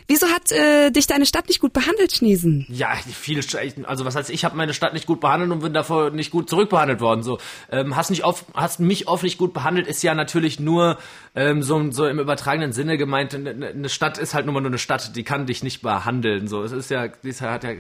Wieso hat äh, dich deine Stadt nicht gut behandelt, Schniesen? Ja, viele, also was heißt, ich habe meine Stadt nicht gut behandelt und bin davor nicht gut zurückbehandelt worden. So, ähm, hast nicht oft, hast mich oft nicht gut behandelt, ist ja natürlich nur ähm, so, so im übertragenen Sinne gemeint. Eine, eine Stadt ist halt nur mal nur eine Stadt, die kann dich nicht behandeln. So, es ist ja, die ist, hat ja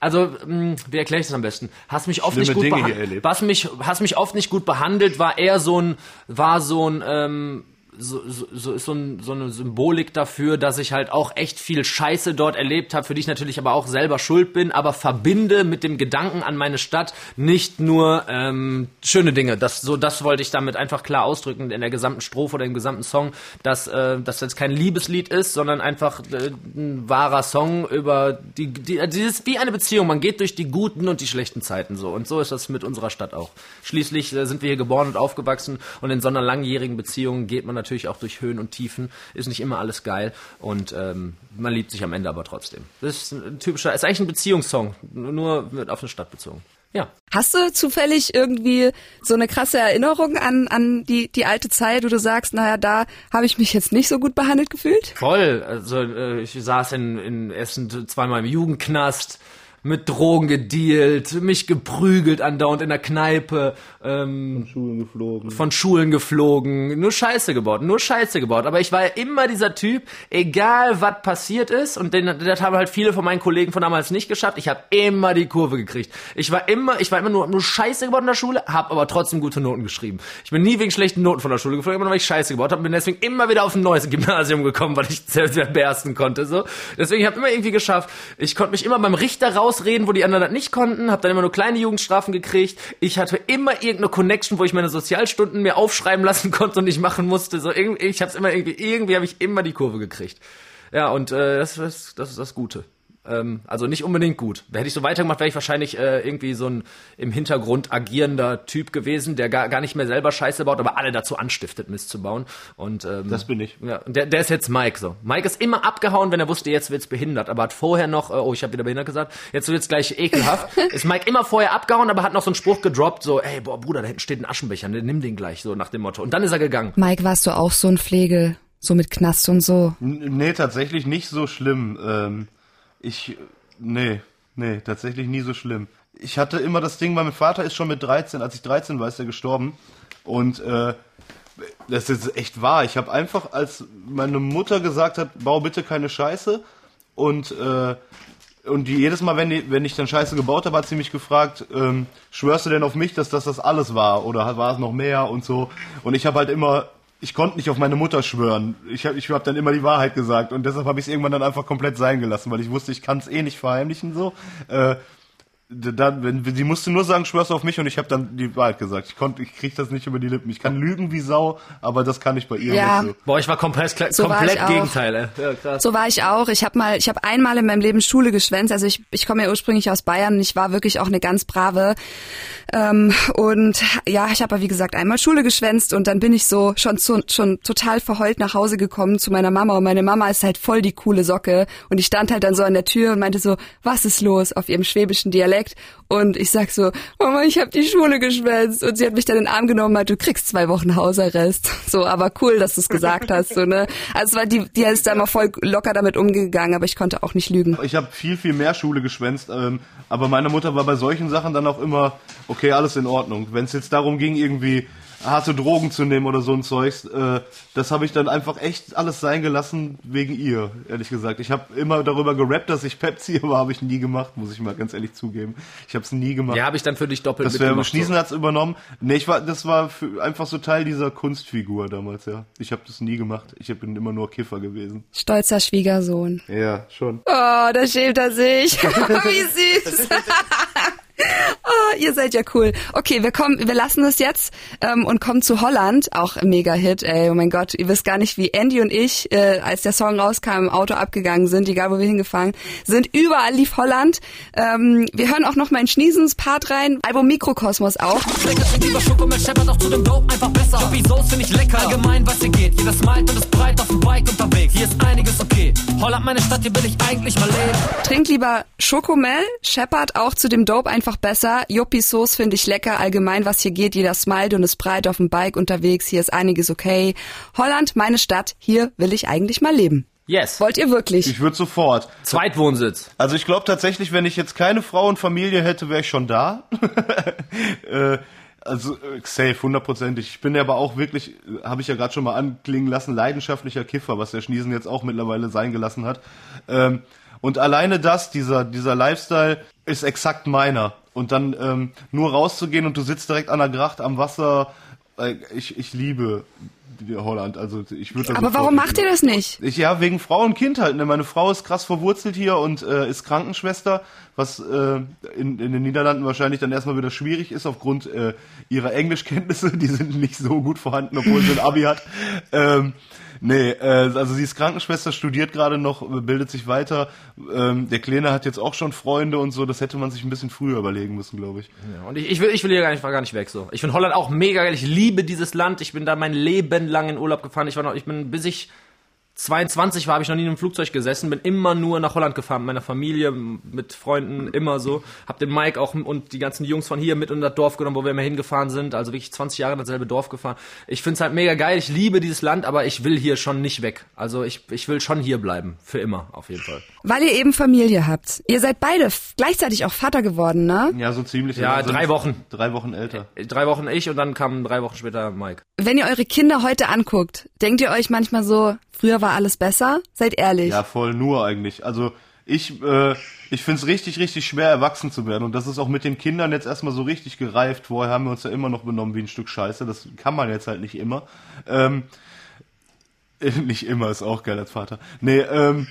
also, mh, hm, wie erkläre ich das am besten? Hast mich oft nicht gut behandelt. Was mich, hast mich oft nicht gut behandelt, war eher so ein, war so ein, ähm, so, so, so ist so, ein, so eine Symbolik dafür, dass ich halt auch echt viel Scheiße dort erlebt habe, für die ich natürlich aber auch selber schuld bin, aber verbinde mit dem Gedanken an meine Stadt nicht nur ähm, schöne Dinge. Das, so, das wollte ich damit einfach klar ausdrücken in der gesamten Strophe oder im gesamten Song, dass äh, das jetzt kein Liebeslied ist, sondern einfach äh, ein wahrer Song über die, die, dieses wie eine Beziehung. Man geht durch die guten und die schlechten Zeiten so. Und so ist das mit unserer Stadt auch. Schließlich äh, sind wir hier geboren und aufgewachsen und in so einer langjährigen Beziehung geht man natürlich auch durch Höhen und Tiefen, ist nicht immer alles geil und ähm, man liebt sich am Ende aber trotzdem. Das ist ein typischer, ist eigentlich ein Beziehungssong, nur auf eine Stadt bezogen. Ja. Hast du zufällig irgendwie so eine krasse Erinnerung an, an die, die alte Zeit, wo du sagst, naja, da habe ich mich jetzt nicht so gut behandelt gefühlt? Voll. Also äh, ich saß in, in Essen zweimal im Jugendknast mit Drogen gedealt, mich geprügelt andauernd in der Kneipe, ähm, von Schulen geflogen. Von Schulen geflogen, nur Scheiße gebaut, nur Scheiße gebaut. Aber ich war ja immer dieser Typ, egal was passiert ist, und den, das haben halt viele von meinen Kollegen von damals nicht geschafft, ich habe immer die Kurve gekriegt. Ich war immer, ich war immer nur, nur Scheiße gebaut in der Schule, habe aber trotzdem gute Noten geschrieben. Ich bin nie wegen schlechten Noten von der Schule geflogen, immer nur weil ich Scheiße gebaut habe, bin deswegen immer wieder auf ein neues Gymnasium gekommen, weil ich sehr bersten konnte. So. Deswegen habe ich immer irgendwie geschafft. Ich konnte mich immer beim Richter raus ausreden, wo die anderen das nicht konnten, habe dann immer nur kleine Jugendstrafen gekriegt. Ich hatte immer irgendeine Connection, wo ich meine Sozialstunden mir aufschreiben lassen konnte und nicht machen musste. So irgendwie, ich habe immer irgendwie, irgendwie habe ich immer die Kurve gekriegt. Ja, und äh, das, das, das ist das Gute. Ähm, also nicht unbedingt gut. Hätte ich so weitergemacht, wäre ich wahrscheinlich äh, irgendwie so ein im Hintergrund agierender Typ gewesen, der gar, gar nicht mehr selber Scheiße baut, aber alle dazu anstiftet, Mist zu bauen. Und ähm, das bin ich. Ja, der, der ist jetzt Mike so. Mike ist immer abgehauen, wenn er wusste, jetzt wird's behindert, aber hat vorher noch, äh, oh, ich habe wieder behindert gesagt, jetzt wird's gleich ekelhaft. ist Mike immer vorher abgehauen, aber hat noch so einen Spruch gedroppt, so, ey, boah, Bruder, da hinten steht ein Aschenbecher, ne, nimm den gleich, so nach dem Motto. Und dann ist er gegangen. Mike, warst du auch so ein Pflege, so mit Knast und so? N nee, tatsächlich nicht so schlimm. Ähm, ich Nee, nee, tatsächlich nie so schlimm. Ich hatte immer das Ding, mein Vater ist schon mit 13, als ich 13 war, ist er gestorben. Und äh, das ist echt wahr. Ich habe einfach, als meine Mutter gesagt hat, bau bitte keine Scheiße und äh, und die, jedes Mal, wenn, die, wenn ich dann Scheiße gebaut habe, hat sie mich gefragt, ähm, schwörst du denn auf mich, dass das das alles war? Oder war es noch mehr und so? Und ich habe halt immer, ich konnte nicht auf meine Mutter schwören. Ich habe ich hab dann immer die Wahrheit gesagt. Und deshalb habe ich es irgendwann dann einfach komplett sein gelassen, weil ich wusste, ich kann es eh nicht verheimlichen so. Äh, da, wenn, sie musste nur sagen, schwörst du auf mich und ich habe dann die Wahrheit gesagt. Ich konnte, ich krieg das nicht über die Lippen. Ich kann lügen wie Sau, aber das kann ich bei ihr Ja. nicht so. Boah, ich war komplett, So war komplett ich auch. Gegenteil, ey. Ja, krass. So war ich auch. Ich habe mal, ich habe einmal in meinem Leben Schule geschwänzt. Also ich, ich komme ja ursprünglich aus Bayern und ich war wirklich auch eine ganz brave. Ähm, und ja, ich habe wie gesagt einmal Schule geschwänzt und dann bin ich so schon zu, schon total verheult nach Hause gekommen zu meiner Mama und meine Mama ist halt voll die coole Socke und ich stand halt dann so an der Tür und meinte so, was ist los auf ihrem schwäbischen Dialekt und ich sag so, Mama, ich habe die Schule geschwänzt und sie hat mich dann in den Arm genommen und meinte, du kriegst zwei Wochen Hausarrest. So, aber cool, dass du es gesagt hast, so ne. Also war die, die ist da mal voll locker damit umgegangen, aber ich konnte auch nicht lügen. Ich habe viel, viel mehr Schule geschwänzt, ähm, aber meine Mutter war bei solchen Sachen dann auch immer, okay, alles in Ordnung. Wenn es jetzt darum ging, irgendwie harte Drogen zu nehmen oder so ein Zeugs, äh, das habe ich dann einfach echt alles sein gelassen wegen ihr, ehrlich gesagt. Ich habe immer darüber gerappt, dass ich Pepsi, aber habe ich nie gemacht, muss ich mal ganz ehrlich zugeben. Ich habe es nie gemacht. Ja, habe ich dann für dich doppelt das wäre mitgemacht. Schniesen hat's übernommen. Nee, ich war, das war für, einfach so Teil dieser Kunstfigur damals, ja. Ich habe das nie gemacht. Ich bin immer nur Kiffer gewesen. Stolzer Schwiegersohn. Ja, schon. Oh, da schämt er sich. Wie süß. Oh, ihr seid ja cool. Okay, wir kommen, wir lassen das jetzt ähm, und kommen zu Holland, auch ein Mega-Hit. Ey, oh mein Gott, ihr wisst gar nicht, wie Andy und ich, äh, als der Song rauskam, im Auto abgegangen sind, egal wo wir hingefahren sind. Überall lief Holland. Ähm, wir hören auch noch mal in Schniesens Part rein, Album Mikrokosmos auch. Lecker klingt lieber Schokomilch, scheppert auch zu dem Dope einfach besser. Joppy Soße find ich lecker. Allgemein, was hier geht. Jeder smilet und ist breit auf dem Bike unterwegs. Hier ist einiges okay. Holland, meine Stadt, hier will ich eigentlich mal leben. Trink lieber Schokomel, Shepard auch zu dem Dope einfach besser. Yuppie Sauce finde ich lecker. Allgemein, was hier geht, jeder smilet und ist breit auf dem Bike unterwegs. Hier ist einiges okay. Holland, meine Stadt, hier will ich eigentlich mal leben. Yes. Wollt ihr wirklich? Ich würde sofort. Zweitwohnsitz. Also ich glaube tatsächlich, wenn ich jetzt keine Frau und Familie hätte, wäre ich schon da. äh, also äh, safe, hundertprozentig. Ich bin ja aber auch wirklich, äh, habe ich ja gerade schon mal anklingen lassen, leidenschaftlicher Kiffer, was der Schniesen jetzt auch mittlerweile sein gelassen hat. Ähm, und alleine das, dieser, dieser Lifestyle, ist exakt meiner. Und dann ähm, nur rauszugehen und du sitzt direkt an der Gracht am Wasser, äh, ich, ich liebe Holland. Also ich würde. Aber warum macht ihr das nicht? Ich, ja, wegen Frau und Kind halt. Ne? Meine Frau ist krass verwurzelt hier und äh, ist Krankenschwester, was äh, in, in den Niederlanden wahrscheinlich dann erstmal wieder schwierig ist aufgrund äh, ihrer Englischkenntnisse. Die sind nicht so gut vorhanden, obwohl sie ein Abi hat. Ähm, nee, äh, also sie ist Krankenschwester, studiert gerade noch, bildet sich weiter. Ähm, der Kleine hat jetzt auch schon Freunde und so. Das hätte man sich ein bisschen früher überlegen müssen, glaube ich. Ja, und ich, ich will, ich will hier gar nicht, gar nicht weg so. Ich finde Holland auch mega geil. Ich liebe dieses Land. Ich bin da mein Leben lang in Urlaub gefahren. Ich war noch, ich bin, bis ich 22 war, habe ich noch nie in einem Flugzeug gesessen, bin immer nur nach Holland gefahren, mit meiner Familie, mit Freunden, immer so. Hab den Mike auch und die ganzen Jungs von hier mit in das Dorf genommen, wo wir immer hingefahren sind. Also wirklich 20 Jahre in dasselbe Dorf gefahren. Ich find's halt mega geil. Ich liebe dieses Land, aber ich will hier schon nicht weg. Also ich, ich will schon hier bleiben. Für immer, auf jeden Fall. Weil ihr eben Familie habt. Ihr seid beide gleichzeitig auch Vater geworden, ne? Ja, so ziemlich. Ja, Also drei Wochen. Drei Wochen älter. Drei Wochen ich und dann kam drei Wochen später Mike. Wenn ihr eure Kinder heute anguckt, denkt ihr euch manchmal so, früher war alles besser? Seid ehrlich. Ja, voll nur eigentlich. Also ich, äh, ich find's richtig, richtig schwer, erwachsen zu werden. Und das ist auch mit den Kindern jetzt erstmal so richtig gereift. Vorher haben wir uns ja immer noch benommen wie ein Stück Scheiße. Das kann man jetzt halt nicht immer. Ähm, äh, nicht immer, ist auch geil als Vater. Nee, ähm,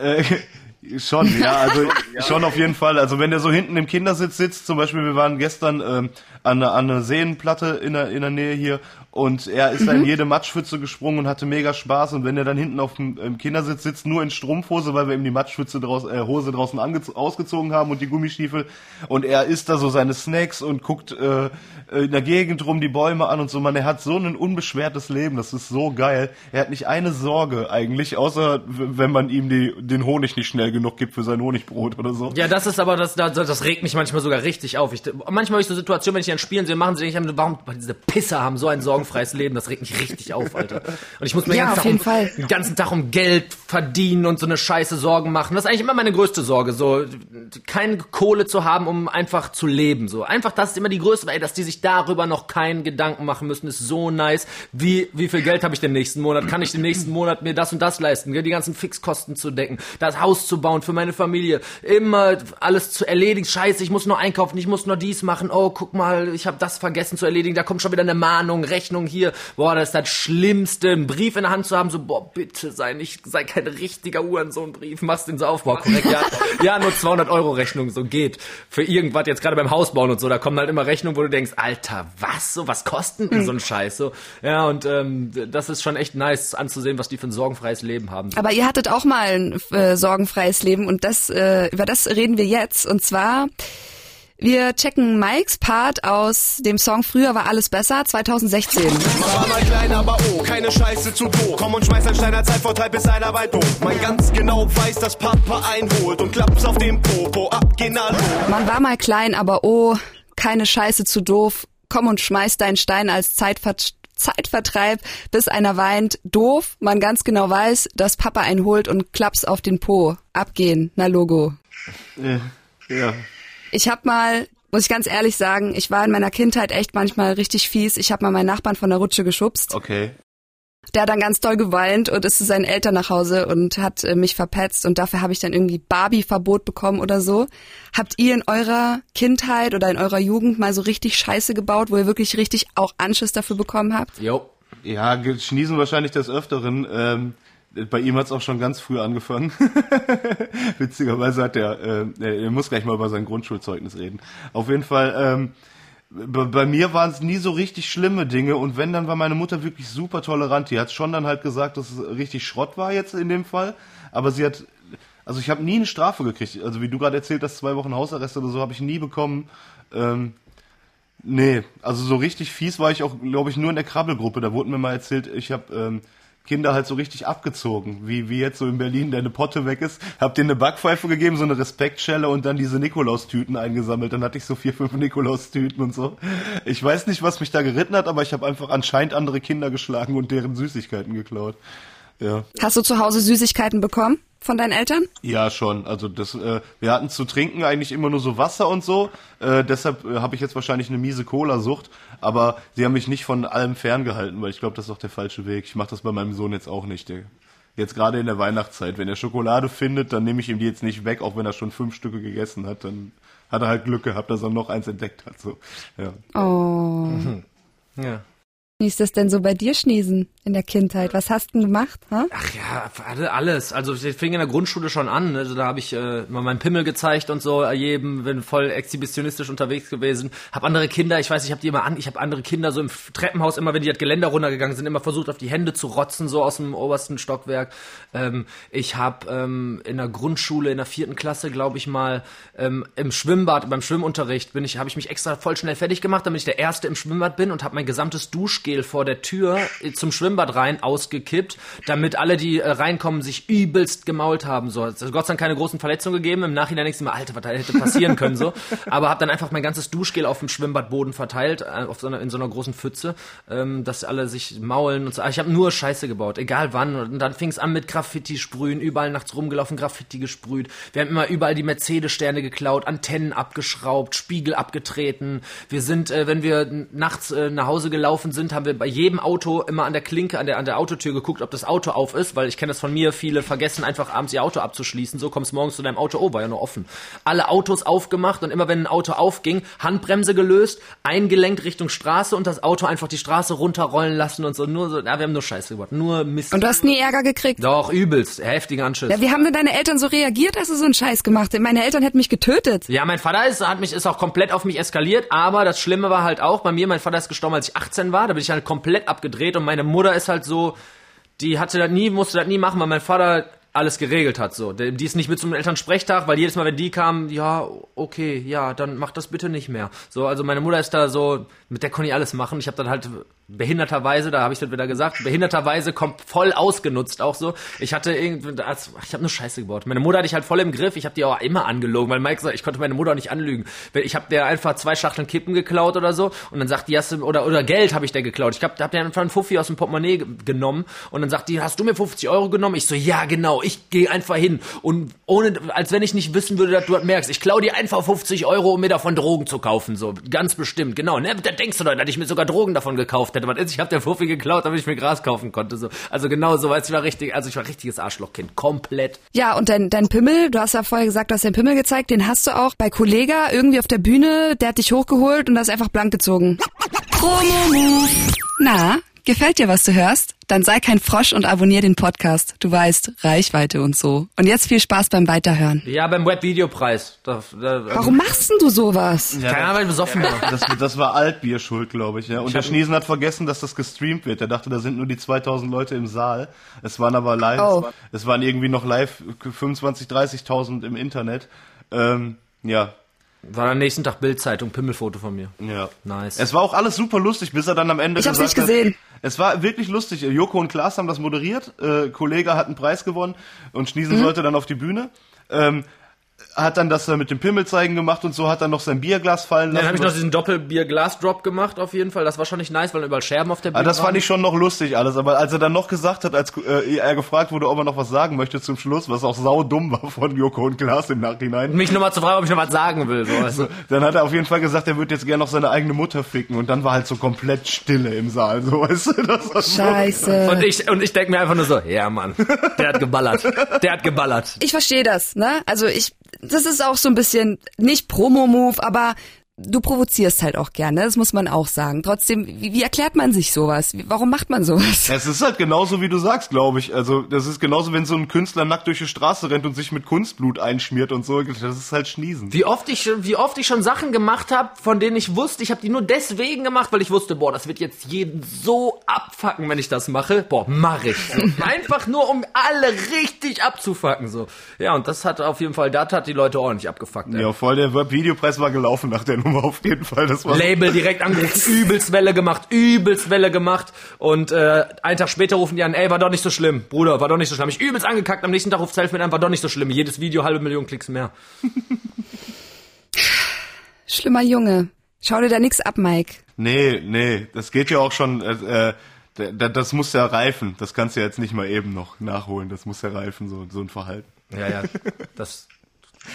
äh, schon, ja, also schon auf jeden Fall. Also wenn der so hinten im Kindersitz sitzt, zum Beispiel, wir waren gestern ähm, an, einer- an einer Seenplatte in der, in der Nähe hier und er ist da in jede Matschpfütze gesprungen und hatte mega Spaß und wenn er dann hinten auf dem Kindersitz sitzt, nur in Strumpfhose, weil wir ihm die Matschpfütze draus, äh, Hose draußen ausgezogen haben und die Gummistiefel und er isst da so seine Snacks und guckt äh, in der Gegend rum die Bäume an und so, man, er hat so ein unbeschwertes Leben, das ist so geil. Er hat nicht eine Sorge eigentlich, außer wenn man ihm die, den Honig nicht schnell genug gibt für sein Honigbrot oder oder so. Ja, das ist aber, das, das, das regt mich manchmal sogar richtig auf. Ich, manchmal habe ich so Situationen, wenn ich an Spielen sehe, machen sie, denke ich, warum diese Pisser haben so ein sorgenfreies Leben, das regt mich richtig auf, Alter. Und ich muss mir Ja, den, ganzen um, den ganzen Tag um Geld verdienen und so eine Scheiße Sorgen machen. Das ist eigentlich immer meine größte Sorge, so keine Kohle zu haben, um einfach zu leben. So einfach, das ist immer die größte, ey, dass die sich darüber noch keinen Gedanken machen müssen, ist so nice. Wie wie viel Geld habe ich den nächsten Monat? Kann ich den nächsten Monat mir das und das leisten? Die ganzen Fixkosten zu decken, das Haus zu bauen für meine Familie, immer alles zu erledigen. Scheiße, ich muss nur einkaufen, ich muss nur dies machen. Oh, guck mal, ich habe das vergessen zu erledigen. Da kommt schon wieder eine Mahnung, Rechnung hier. Boah, das ist das Schlimmste, einen Brief in der Hand zu haben. So, boah, bitte sei nicht, sei kein richtiger Uhrensohnbrief. Machst den so auf, boah, korrekt. Ja, ja, nur 200 Euro Rechnung, so geht. Für irgendwas jetzt gerade beim Hausbauen und so, da kommen halt immer Rechnungen, wo du denkst, Alter, was so, was kostet denn so ein Scheiß so? Ja, und ähm, das ist schon echt nice anzusehen, was die für ein sorgenfreies Leben haben. Aber ihr hattet auch mal ein äh, sorgenfreies Leben und das äh, über das reden wir jetzt und zwar wir checken Mikes Part aus dem Song Früher war alles besser 2016. War mal klein, aber oh, keine Scheiße zu doof. Komm und schmeiß ein Stein als Zeitvorteil bis einer bei doof. Man ganz genau weiß, dass Papa einholt und klappt's auf dem Popo ab. Man war mal klein, aber oh, keine Scheiße zu doof. Komm und schmeiß deinen Stein als Zeitver Zeitvertreib, bis einer weint. Doof, man ganz genau weiß, dass Papa einen holt und klappt's auf den Po. Abgehen, na Logo. Äh, ja. Ich hab mal, muss ich ganz ehrlich sagen, ich war in meiner Kindheit echt manchmal richtig fies. Ich hab mal meinen Nachbarn von der Rutsche geschubst. Okay. Der hat dann ganz doll geweint und ist zu seinen Eltern nach Hause und hat äh, mich verpetzt und dafür habe ich dann irgendwie Barbie-Verbot bekommen oder so. Habt ihr in eurer Kindheit oder in eurer Jugend mal so richtig Scheiße gebaut, wo ihr wirklich richtig auch Anschiss dafür bekommen habt? Jo. Ja, Schniesen wahrscheinlich des Öfteren. Ähm, bei ihm hat's auch schon ganz früh angefangen. Witzigerweise hat er, äh, er muss gleich mal über sein Grundschulzeugnis reden. Auf jeden Fall, ähm, bei, bei mir waren es nie so richtig schlimme Dinge und wenn, dann war meine Mutter wirklich super tolerant. Die hat schon dann halt gesagt, dass es richtig Schrott war jetzt in dem Fall, aber sie hat, also ich habe nie eine Strafe gekriegt. Also wie du gerade erzählt hast, zwei Wochen Hausarrest oder so habe ich nie bekommen. Ähm, Nee, also so richtig fies war ich auch, glaube ich, nur in der Krabbelgruppe. Da wurde mir mal erzählt, ich habe ähm, Kinder halt so richtig abgezogen, wie, wie jetzt so in Berlin deine Potte weg ist. Hab denen eine Backpfeife gegeben, so eine Respektschelle und dann diese Nikolaustüten eingesammelt. Dann hatte ich so vier, fünf Nikolaustüten und so. Ich weiß nicht, was mich da geritten hat, aber ich habe einfach anscheinend andere Kinder geschlagen und deren Süßigkeiten geklaut. Ja. Hast du zu Hause Süßigkeiten bekommen von deinen Eltern? Ja, schon. Also das, äh, wir hatten zu trinken eigentlich immer nur so Wasser und so. Äh, deshalb äh, habe ich jetzt wahrscheinlich eine miese Cola-Sucht. Aber sie haben mich nicht von allem ferngehalten, weil ich glaube, das ist doch der falsche Weg. Ich mache das bei meinem Sohn jetzt auch nicht. Der, jetzt gerade in der Weihnachtszeit, wenn er Schokolade findet, dann nehme ich ihm die jetzt nicht weg, auch wenn er schon fünf Stücke gegessen hat. Dann hat er halt Glück gehabt, dass er noch eins entdeckt hat. So, ja. Oh. Ja. Wie ist das denn so bei dir, Schniesen, in der Kindheit? Was hast du denn gemacht? Ha? Ach ja, alle- alles. Also ich fing in der Grundschule schon an. Also da habe ich äh, mal meinen Pimmel gezeigt und so jedem, bin voll exhibitionistisch unterwegs gewesen. Hab andere Kinder, ich weiß, ich habe die immer an, ich habe andere Kinder so im Treppenhaus immer, wenn die das Geländer runtergegangen sind, immer versucht auf die Hände zu rotzen so aus dem obersten Stockwerk. Ähm, ich habe ähm, in der Grundschule in der vierten Klasse, glaube ich mal, ähm, im Schwimmbad beim Schwimmunterricht bin ich, habe ich mich extra voll schnell fertig gemacht, damit ich der Erste im Schwimmbad bin und habe mein gesamtes Duschgel vor der Tür äh, zum Schwimmbad rein ausgekippt, damit alle, die äh, reinkommen, sich übelst gemault haben. So, also Gott sei Dank keine großen Verletzungen gegeben. Im Nachhinein denkst du mir, Alter, was da hätte passieren können so. Aber habe dann einfach mein ganzes Duschgel auf dem Schwimmbadboden verteilt, äh, auf so einer, in so einer großen Pfütze, ähm, dass alle sich maulen und so. Also ich habe nur Scheiße gebaut, egal wann. Und dann fing es an mit Graffiti sprühen, überall nachts rumgelaufen, Graffiti gesprüht. Wir haben immer überall die Mercedes-Sterne geklaut, Antennen abgeschraubt, Spiegel abgetreten. Wir sind, äh, wenn wir nachts äh, nach Hause gelaufen sind, haben wir bei jedem Auto immer an der Klinke, an der, an der Autotür geguckt, ob das Auto auf ist, weil ich kenne das von mir, viele vergessen einfach abends ihr Auto abzuschließen. So kommst morgens zu deinem Auto, oh, war ja nur offen. Alle Autos aufgemacht und immer wenn ein Auto aufging, Handbremse gelöst, eingelenkt Richtung Straße und das Auto einfach die Straße runterrollen lassen und so. Nur so, ja, wir haben nur Scheiße gebaut, nur Mist. Und du hast nie Ärger gekriegt? Doch, übelst, heftiger Anschiss. Ja, wie haben denn deine Eltern so reagiert, als du so einen Scheiß gemacht hast? Meine Eltern hätten mich getötet. Ja, mein Vater ist, hat mich, ist auch komplett auf mich eskaliert, aber das Schlimme war halt auch bei mir, mein Vater ist gestorben, als ich 18 war, da bin ich halt komplett abgedreht und meine Mutter ist halt so, die hatte das nie, musste das nie machen, weil mein Vater alles geregelt hat, so. Die ist nicht mit zum Elternsprechtag, weil jedes Mal, wenn die kamen, ja, okay, ja, dann mach das bitte nicht mehr. So, also meine Mutter ist da so, mit der konnte ich alles machen. Ich habe dann halt behinderterweise, da habe ich das wieder gesagt, behinderterweise kommt voll ausgenutzt auch so. Ich hatte irgendwie, ich habe nur Scheiße gebaut. Meine Mutter hatte ich halt voll im Griff. Ich habe die auch immer angelogen, weil Mike sagt, ich konnte meine Mutter auch nicht anlügen. Ich habe der einfach zwei Schachteln Kippen geklaut oder so und dann sagt die, hast du, oder oder Geld habe ich der geklaut. Ich hab, hab der einfach einen Fuffi aus dem Portemonnaie genommen und dann sagt die, hast du mir 50 Euro genommen? Ich so, ja genau. Ich gehe einfach hin und ohne, als wenn ich nicht wissen würde, dass du das merkst. Ich klau dir einfach 50 Euro, um mir davon Drogen zu kaufen, so ganz bestimmt. Genau. Ne, da denkst du doch, dass ich mir sogar Drogen davon gekauft hätte. Was ist? Ich habe der Fuffi geklaut, damit ich mir Gras kaufen konnte. So. Also genau so, weil ich war richtig, also ich war richtiges Arschlochkind, komplett. Ja, und dein, dein Pimmel, du hast ja vorher gesagt, du hast den Pimmel gezeigt, den hast du auch bei Kollega irgendwie auf der Bühne, der hat dich hochgeholt und das einfach blank gezogen. Promo Na, gefällt dir, was du hörst? Dann sei kein Frosch und abonnier den Podcast. Du weißt, Reichweite und so. Und jetzt viel Spaß beim Weiterhören. Ja, beim Webvideopreis. Da, Warum machst denn du sowas? Ja, Keine Ahnung, weil ich besoffen war. Das, das war Altbier schuld, glaube ich. Ja. Und der Schniesen hat vergessen, dass das gestreamt wird. Er dachte, da sind nur die 2000 Leute im Saal. Es waren aber live. Oh. Es waren irgendwie noch live 25, 30.000 im Internet. Ähm, ja, War am nächsten Tag Bildzeitung, Pimmelfoto von mir. ja. Nice. Es war auch alles super lustig, bis er dann am Ende Ich hab's nicht gesehen. Hat, es war wirklich lustig. Joko und Klaas haben das moderiert. Äh, Kollege hat einen Preis gewonnen und Schniesen Mhm. sollte dann auf die Bühne. Ähm, hat dann das mit dem Pimmelzeigen gemacht und so hat dann noch sein Bierglas fallen lassen. Dann habe ich noch diesen Doppelbier-Glas-Drop gemacht auf jeden Fall. Das war schon nicht nice, weil überall Scherben auf der Bühne Ah, das waren. fand ich schon noch lustig alles, aber als er dann noch gesagt hat, als äh, er gefragt wurde, ob er noch was sagen möchte zum Schluss, was auch saudumm war von Joko und Klaas im Nachhinein, Mich nochmal zu fragen, ob ich noch was sagen will. So, du. dann hat er auf jeden Fall gesagt, er würde jetzt gerne noch seine eigene Mutter ficken und dann war halt so komplett Stille im Saal, so weißt du, das war so- Scheiße. Und ich, und ich denke mir einfach nur so, ja Mann, der hat geballert. Der hat geballert. Ich verstehe das, ne? Also ich, das ist auch so ein bisschen nicht Promo-Move, aber du provozierst halt auch gerne, das muss man auch sagen. Trotzdem, wie, wie erklärt man sich sowas? Wie, warum macht man sowas? Es ist halt genauso, wie du sagst, glaube ich. Also, das ist genauso, wenn so ein Künstler nackt durch die Straße rennt und sich mit Kunstblut einschmiert und so. Das ist halt Schniesen. Wie oft ich, schon- wie oft ich schon Sachen gemacht habe, von denen ich wusste, ich habe die nur deswegen gemacht, weil ich wusste, boah, das wird jetzt jeden so abfacken, wenn ich das mache. Boah, mach ich. So. Einfach nur, um alle richtig abzufacken. So. Ja, und das hat auf jeden Fall, das hat die Leute ordentlich abgefuckt. ey. Ja, voll der Videopreis war gelaufen nach der Nummer auf jeden Fall. Das war Label direkt angerufen, übelst Welle gemacht, übelst Welle gemacht und äh, einen Tag später rufen die an, ey, war doch nicht so schlimm, Bruder, war doch nicht so schlimm. Hab ich übelst angekackt, am nächsten Tag ruft Selfmade an, war doch nicht so schlimm. Jedes Video halbe Million Klicks mehr. Schlimmer Junge. Schau dir da nix ab, Mike. Nee, nee, das geht ja auch schon, äh, äh, das muss ja reifen. Das kannst du ja jetzt nicht mal eben noch nachholen. Das muss ja reifen, so, so ein Verhalten. Ja, ja, das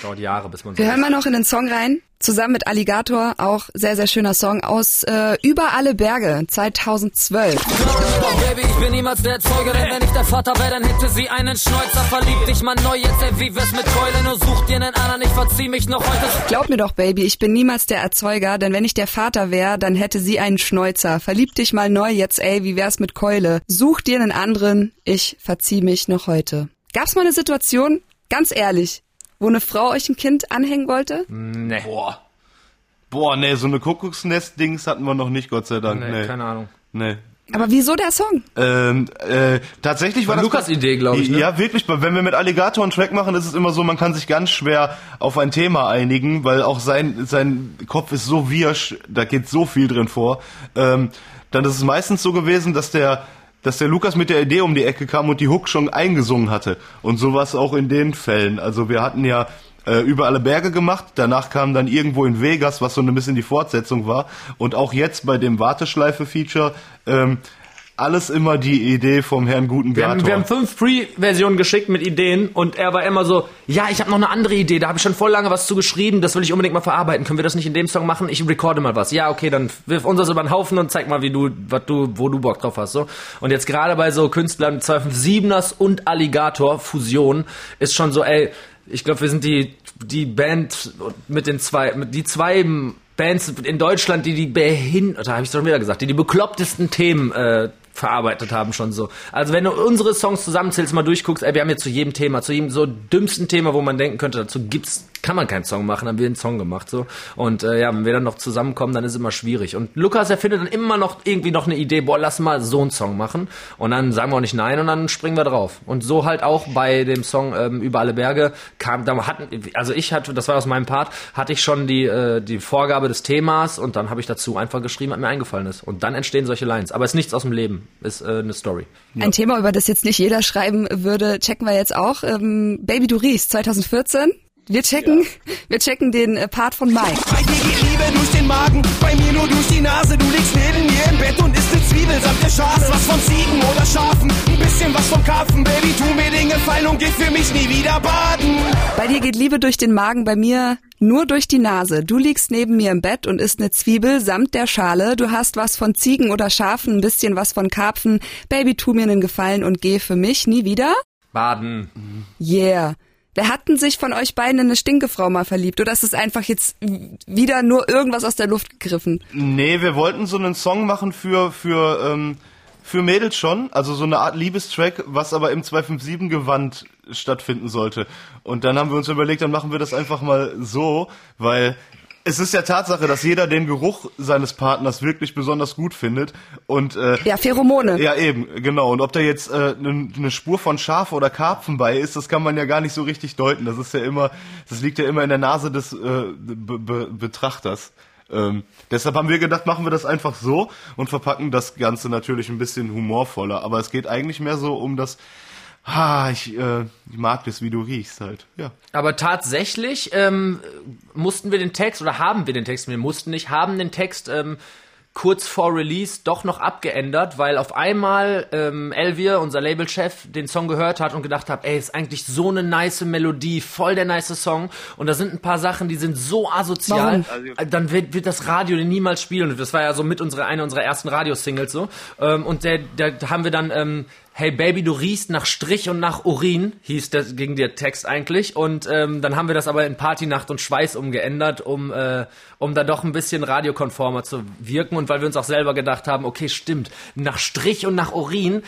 dauert Jahre, bis man so Wir hören mal noch in den Song rein. Zusammen mit Alligator, auch sehr, sehr schöner Song aus äh, Über alle Berge 2012. Doch, Baby, ich bin niemals der Zeuge, denn wenn ich der Vater wäre, dann hätte sie einen Schnäuzer. Verliebt dich mal neu, jetzt ey, wie wär's mit Keule? Nur such dir einen anderen, ich verzieh mich noch heute. Glaub mir doch, Baby, ich bin niemals der Erzeuger, denn wenn ich der Vater wäre, dann hätte sie einen Schnäuzer. Verlieb dich mal neu, jetzt ey, wie wär's mit Keule? Such dir einen anderen, ich verzieh mich noch heute. Gab's mal eine Situation, ganz ehrlich, wo eine Frau euch ein Kind anhängen wollte? Nee. Boah. Boah, nee, so eine Kuckucksnest-Dings hatten wir noch nicht, Gott sei Dank. Nee, Nee, keine Ahnung. Nee. Aber wieso der Song? Ähm, äh, tatsächlich war War das Lukas Idee, glaub ich, ne? Ja, wirklich. Wenn wir mit Alligator einen Track machen, ist es immer so, man kann sich ganz schwer auf ein Thema einigen, weil auch sein sein Kopf ist so wirsch, da geht so viel drin vor. Ähm, dann ist es meistens so gewesen, dass der dass der Lukas mit der Idee um die Ecke kam und die Hook schon eingesungen hatte. Und so war es auch in den Fällen. Also wir hatten ja äh, über alle Berge gemacht. Danach kam dann irgendwo in Vegas, was so ein bisschen die Fortsetzung war. Und auch jetzt bei dem Warteschleife-Feature ähm, alles immer die Idee vom Herrn Guten Wir haben, wir haben fünf Pre-Versionen geschickt mit Ideen und er war immer so, ja, ich habe noch eine andere Idee, da habe ich schon voll lange was zu geschrieben, das will ich unbedingt mal verarbeiten. Können wir das nicht in dem Song machen? Ich recorde mal was. Ja, okay, dann wirf uns das über den Haufen und zeig mal, wie du, was du, wo du Bock drauf hast. So. Und jetzt gerade bei so Künstlern 257ers und Alligator Fusion ist schon so, ey, ich glaube, wir sind die die Band mit den zwei, mit die zwei Bands in Deutschland, die die behin, da habe ich schon wieder gesagt, die die beklopptesten Themen äh, verarbeitet haben schon so. Also wenn du unsere Songs zusammenzählst, mal durchguckst, ey, wir haben jetzt zu jedem Thema, zu jedem so dümmsten Thema, wo man denken könnte, dazu gibt's kann man keinen Song machen, haben wir einen Song gemacht so. Und äh, ja, wenn wir dann noch zusammenkommen, dann ist es immer schwierig. Und Lukas, er findet dann immer noch irgendwie noch eine Idee, boah, lass mal so einen Song machen. Und dann sagen wir auch nicht nein und dann springen wir drauf. Und so halt auch bei dem Song ähm, Über alle Berge kam, da hatten, also ich hatte, das war aus meinem Part, hatte ich schon die, äh, die Vorgabe des Themas und dann habe ich dazu einfach geschrieben, was mir eingefallen ist. Und dann entstehen solche Lines. Aber es ist nichts aus dem Leben, ist äh, eine Story. Ein Thema, über das jetzt nicht jeder schreiben würde, checken wir jetzt auch. Ähm, Baby Du riechst 2014. Wir checken, wir checken den äh, Part von Mike. Bei dir geht Liebe durch den Magen, bei mir nur durch die Nase. Du liegst neben mir im Bett und isst ne Zwiebel samt der Schale. Was von Ziegen oder Schafen, ein bisschen was vom Karpfen. Baby, tu mir den Gefallen und geh für mich nie wieder baden. Bei dir geht Liebe durch den Magen, bei mir nur durch die Nase. Du liegst neben mir im Bett und isst ne Zwiebel samt der Schale. Du hast was von Ziegen oder Schafen, ein bisschen was von Karpfen. Baby, tu mir nen Gefallen und geh für mich nie wieder. Baden. Yeah. Wer hat denn sich von euch beiden in eine Stinkefrau mal verliebt? Oder ist es einfach jetzt wieder nur irgendwas aus der Luft gegriffen? Nee, wir wollten so einen Song machen für, für, ähm, für Mädels schon. Also so eine Art Liebestrack, was aber im 257-Gewand stattfinden sollte. Und dann haben wir uns überlegt, dann machen wir das einfach mal so, weil es ist ja Tatsache, dass jeder den Geruch seines Partners wirklich besonders gut findet. Und äh, Ja, Pheromone. ja, eben, genau. Und ob da jetzt eine äh, ne Spur von Schaf oder Karpfen bei ist, das kann man ja gar nicht so richtig deuten. Das ist ja immer, das liegt ja immer in der Nase des äh, Be Be Betrachters. Ähm, deshalb haben wir gedacht, machen wir das einfach so und verpacken das Ganze natürlich ein bisschen humorvoller. Aber es geht eigentlich mehr so um das, ha, ich, äh, ich mag das, wie du riechst halt. Ja. Aber tatsächlich ähm, mussten wir den Text, oder haben wir den Text, wir mussten nicht, haben den Text ähm, kurz vor Release doch noch abgeändert, weil auf einmal ähm, Elvir, unser Labelchef, den Song gehört hat und gedacht hat, ey, ist eigentlich so eine nice Melodie, voll der nice Song. Und da sind ein paar Sachen, die sind so asozial, äh, dann wird, wird das Radio den niemals spielen. Und das war ja so mit unserer, eine unserer ersten Radiosingles so. Ähm, und der, der, da haben wir dann ähm, Hey Baby, du riechst nach Strich und nach Urin, hieß das gegen der Text eigentlich. Und ähm, dann haben wir das aber in Partynacht und Schweiß umgeändert, um, äh, um da doch ein bisschen radiokonformer zu wirken. Und weil wir uns auch selber gedacht haben, okay, stimmt, nach Strich und nach Urin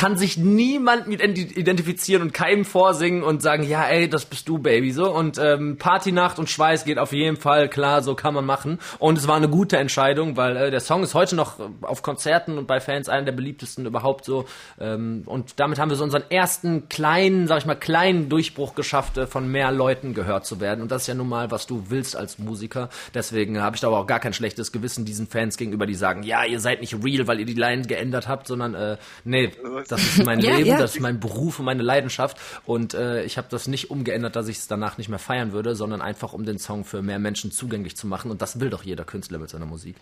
kann sich niemand mit identi- identifizieren und keinem vorsingen und sagen, ja, ey, das bist du, Baby, so. Und ähm, Partynacht und Schweiß geht auf jeden Fall, klar, so kann man machen. Und es war eine gute Entscheidung, weil äh, der Song ist heute noch äh, auf Konzerten und bei Fans einer der beliebtesten überhaupt so. Ähm, und damit haben wir so unseren ersten kleinen, sag ich mal, kleinen Durchbruch geschafft, äh, von mehr Leuten gehört zu werden. Und das ist ja nun mal, was du willst als Musiker. Deswegen habe ich da aber auch gar kein schlechtes Gewissen diesen Fans gegenüber, die sagen, ja, ihr seid nicht real, weil ihr die Line geändert habt, sondern äh, nee, das ist mein Ja, Leben, ja. das ist mein Beruf und meine Leidenschaft. Und äh, ich habe das nicht umgeändert, dass ich es danach nicht mehr feiern würde, sondern einfach, um den Song für mehr Menschen zugänglich zu machen. Und das will doch jeder Künstler mit seiner Musik.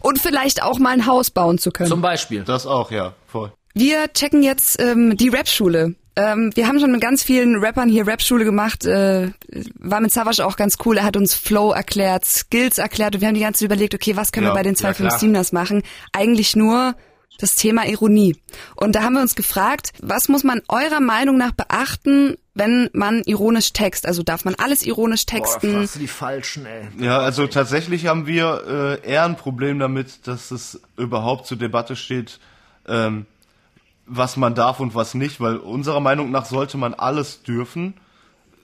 Und vielleicht auch mal ein Haus bauen zu können. Zum Beispiel. Das auch, ja, voll. Wir checken jetzt ähm, die Rap-Schule. Ähm, wir haben schon mit ganz vielen Rappern hier Rap-Schule gemacht. Äh, war mit Savage auch ganz cool. Er hat uns Flow erklärt, Skills erklärt und wir haben die ganze Zeit überlegt, okay, was können Ja, wir bei den ja, 257ers machen? Eigentlich nur das Thema Ironie. Und da haben wir uns gefragt, was muss man eurer Meinung nach beachten, wenn man ironisch text? Also darf man alles ironisch texten? du die Falschen, ey. Ja, also tatsächlich haben wir äh, eher ein Problem damit, dass es überhaupt zur Debatte steht, ähm, was man darf und was nicht, weil unserer Meinung nach sollte man alles dürfen,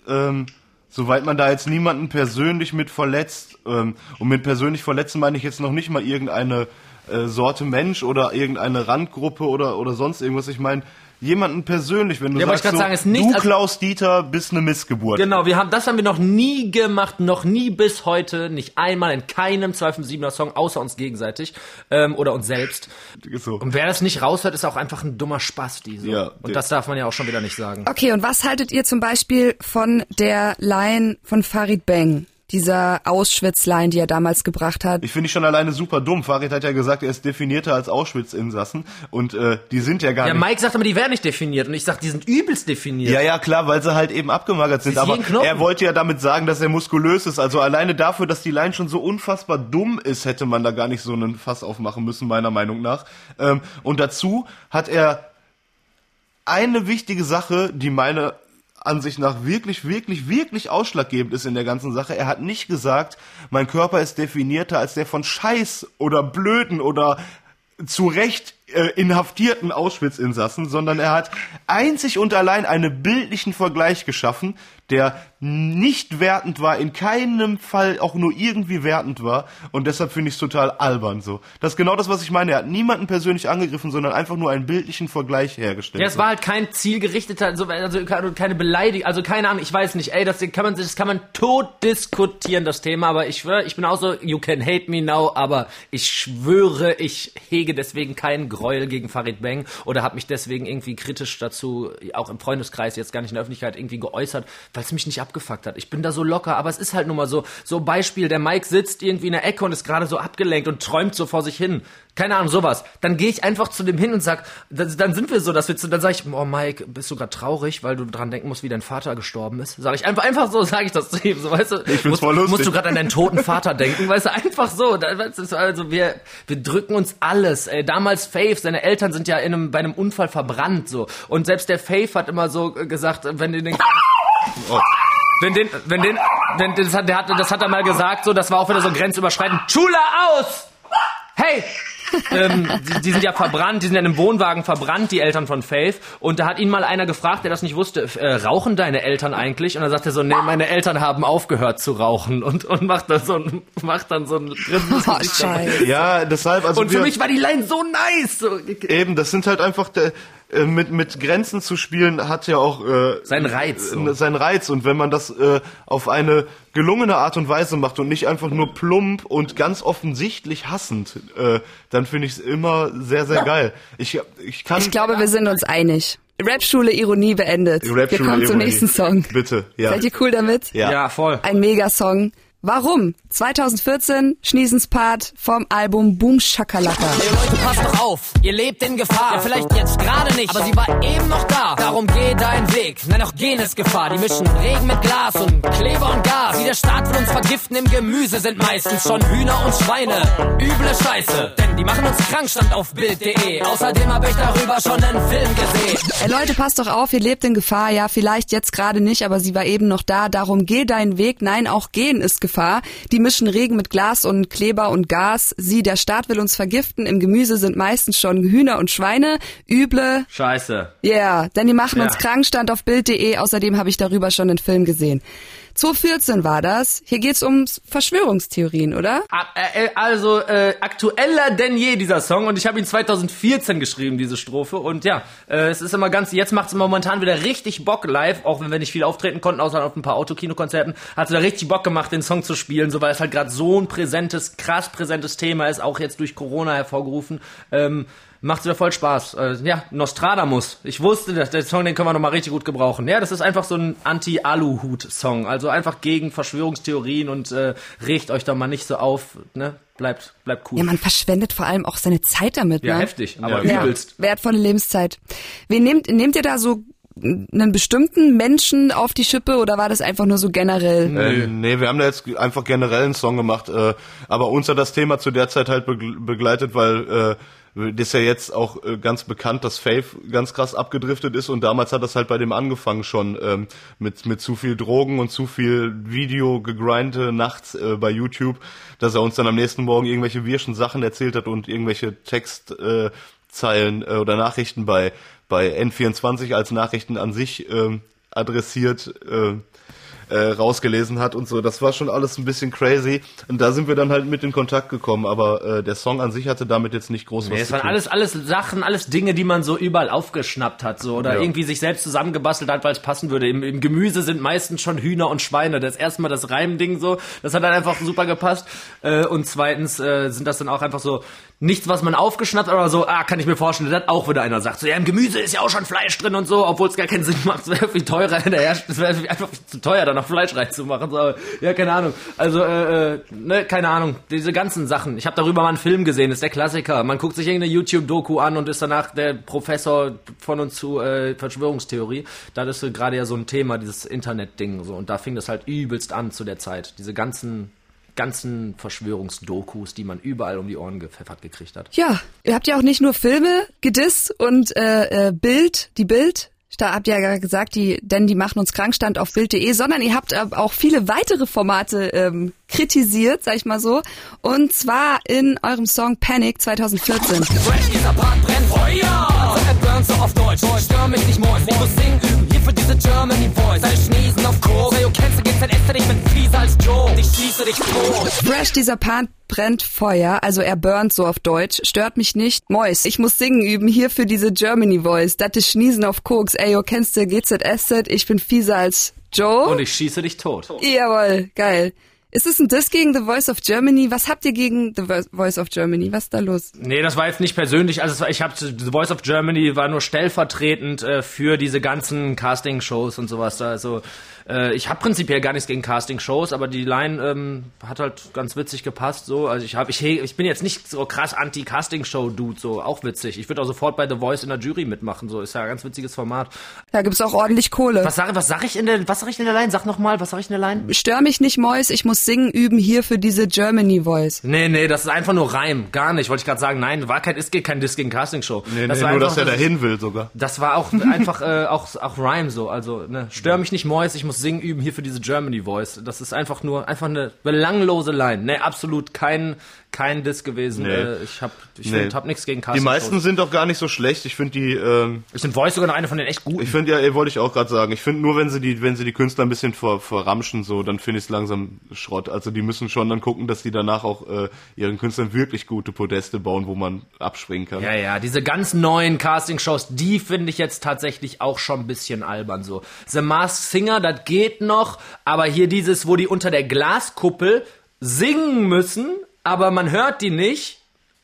ähm, soweit man da jetzt niemanden persönlich mit verletzt. Ähm, und mit persönlich verletzen meine ich jetzt noch nicht mal irgendeine äh, Sorte Mensch oder irgendeine Randgruppe oder oder sonst irgendwas. Ich meine jemanden persönlich, wenn du Ja, sagst, so, sagen, ist nicht du Klaus Dieter bist eine Missgeburt. Genau, wir haben, das haben wir noch nie gemacht, noch nie bis heute, nicht einmal in keinem 257er Song, außer uns gegenseitig, ähm, oder uns selbst. So. Und wer das nicht raushört, ist auch einfach ein dummer Spaß, die so. Ja, Und der- das darf man ja auch schon wieder nicht sagen. Okay, und was haltet ihr zum Beispiel von der Line von Farid Bang? Dieser Auschwitz-Line, die er damals gebracht hat. Ich finde ich schon alleine super dumm. Farid hat ja gesagt, er ist definierter als Auschwitz-Insassen und äh, die sind ja gar Ja, nicht. Mike sagt aber, die werden nicht definiert. Und ich sag, die sind übelst definiert. Ja, ja, klar, weil sie halt eben abgemagert sind. Aber er wollte ja damit sagen, dass er muskulös ist. Also alleine dafür, dass die Line schon so unfassbar dumm ist, hätte man da gar nicht so einen Fass aufmachen müssen, meiner Meinung nach. Ähm, und dazu hat er eine wichtige Sache, die meine Ansicht nach wirklich, wirklich, wirklich ausschlaggebend ist in der ganzen Sache. Er hat nicht gesagt, mein Körper ist definierter als der von Scheiß oder Blöden oder zu Recht äh, inhaftierten Auschwitz-Insassen, sondern er hat einzig und allein einen bildlichen Vergleich geschaffen, der nicht wertend war, in keinem Fall auch nur irgendwie wertend war und deshalb finde ich es total albern so. Das ist genau das, was ich meine. Er hat niemanden persönlich angegriffen, sondern einfach nur einen bildlichen Vergleich hergestellt. Ja, es war halt kein zielgerichteter, also, also keine Beleidigung, also keine Ahnung, ich weiß nicht, ey, das kann man, das kann man tot diskutieren, das Thema, aber ich schwöre, ich bin auch so, you can hate me now, aber ich schwöre, ich hege deswegen keinen Gräuel gegen Farid Bang oder habe mich deswegen irgendwie kritisch dazu, auch im Freundeskreis, jetzt gar nicht in der Öffentlichkeit irgendwie geäußert, weil es mich nicht abgefuckt hat. Ich bin da so locker, aber es ist halt nun mal so, so Beispiel, der Mike sitzt irgendwie in der Ecke und ist gerade so abgelenkt und träumt so vor sich hin. Keine Ahnung, sowas. Dann gehe ich einfach zu dem hin und sag, dann sind wir so, dass wir zu, dann sag ich, oh Mike, bist du gerade traurig, weil du dran denken musst, wie dein Vater gestorben ist? Sag ich einfach, einfach so, sage ich das zu ihm, so, weißt du? Ich find's voll lustig. Musst du gerade an deinen toten Vater denken, weißt du, einfach so. Also wir, wir drücken uns alles. Ey, damals Faith, seine Eltern sind ja in einem, bei einem Unfall verbrannt, so. Und selbst der Faith hat immer so gesagt, wenn du den, oh wenn den, wenn den, wenn das hat, der hat, das hat er mal gesagt, so, das war auch wieder so grenzüberschreitend. Schule aus! Hey! Ähm, die, die, sind ja verbrannt, die sind ja in einem Wohnwagen verbrannt, die Eltern von Faith. Und da hat ihn mal einer gefragt, der das nicht wusste, äh, rauchen deine Eltern eigentlich? Und dann sagt er so, nee, meine Eltern haben aufgehört zu rauchen und, und macht dann so ein, macht dann so ein oh, Scheiße. Ja, deshalb, also. Und für mich war die Line so nice. So. Eben, das sind halt einfach, der, äh, mit, mit Grenzen zu spielen hat ja auch äh, seinen Reiz. So. Seinen Reiz. Und wenn man das äh, auf eine gelungene Art und Weise macht und nicht einfach nur plump und ganz offensichtlich hassend, äh, dann finde ich es immer sehr, sehr geil. Ich, ich, kann ich glaube, wir sind uns einig. Rapschule Ironie beendet. Rap wir kommen zum nächsten Song. Bitte, ja. Seid ihr cool damit? Ja, ja voll. Ein Megasong. Warum? 2014, Schniesens Part vom Album Boom Shakalaka. Hey Leute, passt doch auf, ihr lebt in Gefahr. Ja, vielleicht jetzt gerade nicht, aber sie war eben noch da. Darum geh deinen Weg, nein, auch gehen ist Gefahr. Die mischen Regen mit Glas und Kleber und Gas. Die der Staat will uns vergiften im Gemüse sind meistens schon Hühner und Schweine. Üble Scheiße, denn die machen uns krank, stand auf Bild.de. Außerdem hab ich darüber schon einen Film gesehen. Hey Leute, passt doch auf, ihr lebt in Gefahr. Ja, vielleicht jetzt gerade nicht, aber sie war eben noch da. Darum geh deinen Weg, nein, auch gehen ist Gefahr. Gefahr. Die mischen Regen mit Glas und Kleber und Gas. Sie, der Staat will uns vergiften. Im Gemüse sind meistens schon Hühner und Schweine. Üble. Scheiße. Ja, yeah, denn die machen ja. uns krank, stand auf Bild.de. Außerdem habe ich darüber schon einen Film gesehen. 2014 war das. Hier geht's um Verschwörungstheorien, oder? Äh, äh, also äh, aktueller denn je dieser Song und ich habe ihn 2014 geschrieben, diese Strophe und ja, äh, es ist immer ganz, jetzt macht es momentan wieder richtig Bock live, auch wenn wir nicht viel auftreten konnten, außer auf ein paar Autokinokonzerten, hat es da richtig Bock gemacht, den Song zu spielen, so weil es halt gerade so ein präsentes, krass präsentes Thema ist, auch jetzt durch Corona hervorgerufen. Ähm, macht wieder voll Spaß. Äh, ja, Nostradamus. Ich wusste, dass der Song, den können wir nochmal richtig gut gebrauchen. Ja, das ist einfach so ein Anti-Aluhut-Song. Also einfach gegen Verschwörungstheorien und äh, regt euch da mal nicht so auf. Ne? Bleibt, bleibt cool. Ja, man verschwendet vor allem auch seine Zeit damit. Ja, ne? heftig, aber ja. übelst. Ja, wertvolle Lebenszeit. Wen nehmt, nehmt ihr da so einen bestimmten Menschen auf die Schippe oder war das einfach nur so generell? Äh, nee, wir haben da jetzt einfach generell einen Song gemacht, äh, aber uns hat das Thema zu der Zeit halt begleitet, weil äh, das ist ja jetzt auch äh, ganz bekannt, dass Faith ganz krass abgedriftet ist und damals hat das halt bei dem angefangen schon ähm, mit mit zu viel Drogen und zu viel Video gegrindete nachts äh, bei YouTube, dass er uns dann am nächsten Morgen irgendwelche wirschen Sachen erzählt hat und irgendwelche Textzeilen äh, oder Nachrichten bei bei N24 als Nachrichten an sich äh, adressiert äh, rausgelesen hat und so. Das war schon alles ein bisschen crazy. Und da sind wir dann halt mit in Kontakt gekommen. Aber äh, der Song an sich hatte damit jetzt nicht groß nee, was es zu tun. Waren alles, alles Sachen, alles Dinge, die man so überall aufgeschnappt hat, so oder ja. irgendwie sich selbst zusammengebastelt hat, weil es passen würde. Im, Im, Gemüse sind meistens schon Hühner und Schweine. Das erste Mal das Reimding so, das hat dann einfach super gepasst. Äh, und zweitens äh, sind das dann auch einfach so nichts, was man aufgeschnappt, aber so, ah, kann ich mir vorstellen, dass auch wieder einer sagt, so, ja, im Gemüse ist ja auch schon Fleisch drin und so, obwohl es gar keinen Sinn macht, es wäre viel teurer es wäre einfach zu teuer, da noch Fleisch reinzumachen, so, ja, keine Ahnung, also, äh, äh, ne, keine Ahnung, diese ganzen Sachen, ich habe darüber mal einen Film gesehen, ist der Klassiker, man guckt sich irgendeine YouTube-Doku an und ist danach der Professor von uns zu äh, Verschwörungstheorie, da ist gerade ja so ein Thema, dieses Internet-Ding, so, und da fing das halt übelst an zu der Zeit, diese ganzen ganzen Verschwörungsdokus, die man überall um die Ohren gepfeffert gekriegt hat. Ja, ihr habt ja auch nicht nur Filme gedisst und äh, äh, Bild, die Bild Da habt ihr ja gesagt, die, denn die machen uns krank stand auf Bild.de, sondern ihr habt auch viele weitere Formate ähm, kritisiert, sag ich mal so. Und zwar in eurem Song Panic 2014. So auf Deutsch. Stör mich nicht, Mois. Ich muss singen üben. Hier für diese Germany Voice. Sei schniesen auf Kurs. Kennst du GZS, ich bin fieser als Joe. Ich schieße dich tot. Fresh, dieser Part brennt Feuer, also er burnt so auf Deutsch, stört mich nicht. Mois, ich muss singen üben, hier für diese Germany Voice. Das ist Schniesen auf Koks. Ey, yo, kennst du GZS, ich bin fieser als Joe. Und ich schieße dich tot. Jawohl, geil. Ist es ein Diss gegen The Voice of Germany? Was habt ihr gegen The Voice of Germany? Was ist da los? Nee, das war jetzt nicht persönlich. Also ich habe The Voice of Germany war nur stellvertretend äh, für diese ganzen Casting-Shows und sowas. Also äh, ich habe prinzipiell gar nichts gegen Casting-Shows, aber die Line ähm, hat halt ganz witzig gepasst. So, also ich habe, ich, ich bin jetzt nicht so krass anti-Casting-Show-Dude, so auch witzig. Ich würde auch sofort bei The Voice in der Jury mitmachen. So ist ja ein ganz witziges Format. Da gibt's auch ordentlich Kohle. Was sag, was sag ich in der, was sag ich in der Line? Sag noch mal, was sag ich in der Line? Stör mich nicht, Mois. Ich muss singen üben hier für diese Germany Voice. Nee, nee, das ist einfach nur Reim. Gar nicht. Wollte ich gerade sagen. Nein, war kein, ist kein Disc gegen Casting-Show. Nee, das nee, war nur, einfach, dass er dahin will sogar. Das war auch einfach äh, auch auch Rhyme so. Also ne, stör mich nicht, Mois. Ich muss singen üben hier für diese Germany Voice. Das ist einfach nur einfach eine belanglose Line. Ne, absolut kein kein Diss gewesen. Nee. Äh, ich hab ich Nee. find, hab nichts gegen Die Casting. meisten sind doch gar nicht so schlecht. Ich finde die, ähm, Ich finde Voice sogar noch eine von den echt guten. ich finde ja, wollte ich auch gerade sagen. Ich finde nur, wenn sie die, wenn sie die Künstler ein bisschen ver, verramschen, so, dann finde ich es langsam Schrott. Also die müssen schon dann gucken, dass die danach auch äh, ihren Künstlern wirklich gute Podeste bauen, wo man abspringen kann. Ja, ja, diese ganz neuen Casting-Shows, die finde ich jetzt tatsächlich auch schon ein bisschen albern so. The Masked Singer, das geht noch, aber hier dieses, wo die unter der Glaskuppel singen müssen, aber man hört die nicht,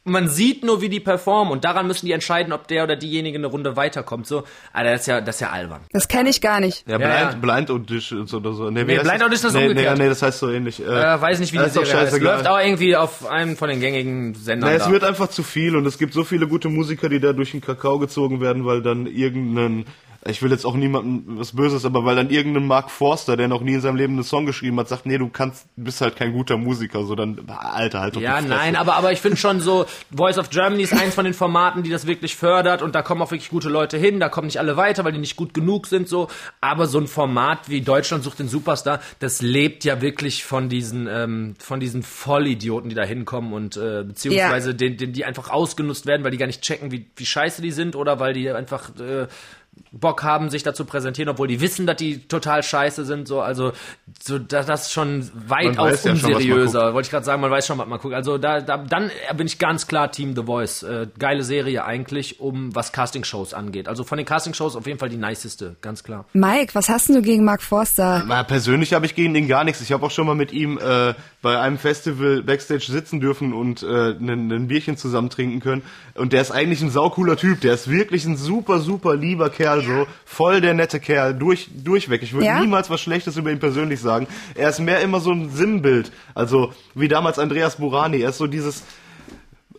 man sieht nur, wie die performen und daran müssen die entscheiden, ob der oder diejenige eine Runde weiterkommt. So, Alter, das ist ja, das ist ja albern. Das kenne ich gar nicht. Ja, Ja, Blind, Blind Auditions oder so. Nee, Nee, Blind das? Audition ist nee, umgekehrt. Nee, nee, das heißt so ähnlich. Äh, Äh, weiß nicht, wie die ist doch Serie heißt. Läuft auch irgendwie auf einem von den gängigen Sendern Na, es da. wird einfach zu viel und es gibt so viele gute Musiker, die da durch den Kakao gezogen werden, weil dann irgendein, ich will jetzt auch niemandem was Böses, aber weil dann irgendein Mark Forster, der noch nie in seinem Leben einen Song geschrieben hat, sagt, nee, du kannst, bist halt kein guter Musiker, so dann, Alter, halt doch Ja, nein, aber, aber ich finde schon so, Voice of Germany ist eins von den Formaten, die das wirklich fördert und da kommen auch wirklich gute Leute hin, da kommen nicht alle weiter, weil die nicht gut genug sind, so. Aber so ein Format wie Deutschland sucht den Superstar, das lebt ja wirklich von diesen, ähm, von diesen Vollidioten, die da hinkommen und, äh, beziehungsweise den, den, die einfach ausgenutzt werden, weil die gar nicht checken, wie, wie scheiße die sind oder weil die einfach, äh, Bock haben, sich dazu präsentieren, obwohl die wissen, dass die total scheiße sind, so, also, so, da- das ist schon weitaus ja schon, unseriöser. Wollte ich gerade sagen, man weiß schon, was man guckt. Also da, da, dann bin ich ganz klar Team The Voice. Äh, geile Serie eigentlich, um was Castingshows angeht. Also von den Castingshows auf jeden Fall die niceste, ganz klar. Mike, was hast denn du gegen Mark Forster? Na, persönlich habe ich gegen den gar nichts. Ich habe auch schon mal mit ihm äh, bei einem Festival Backstage sitzen dürfen und äh, ein, Bierchen zusammen trinken können. Und der ist eigentlich ein saucooler Typ. Der ist wirklich ein super, super lieber Kerl, so voll der nette Kerl, durch, durchweg. Ich würde Ja? niemals was Schlechtes über ihn persönlich sagen. Er ist mehr immer so ein Sinnbild. Also wie damals Andreas Burani. Er ist so dieses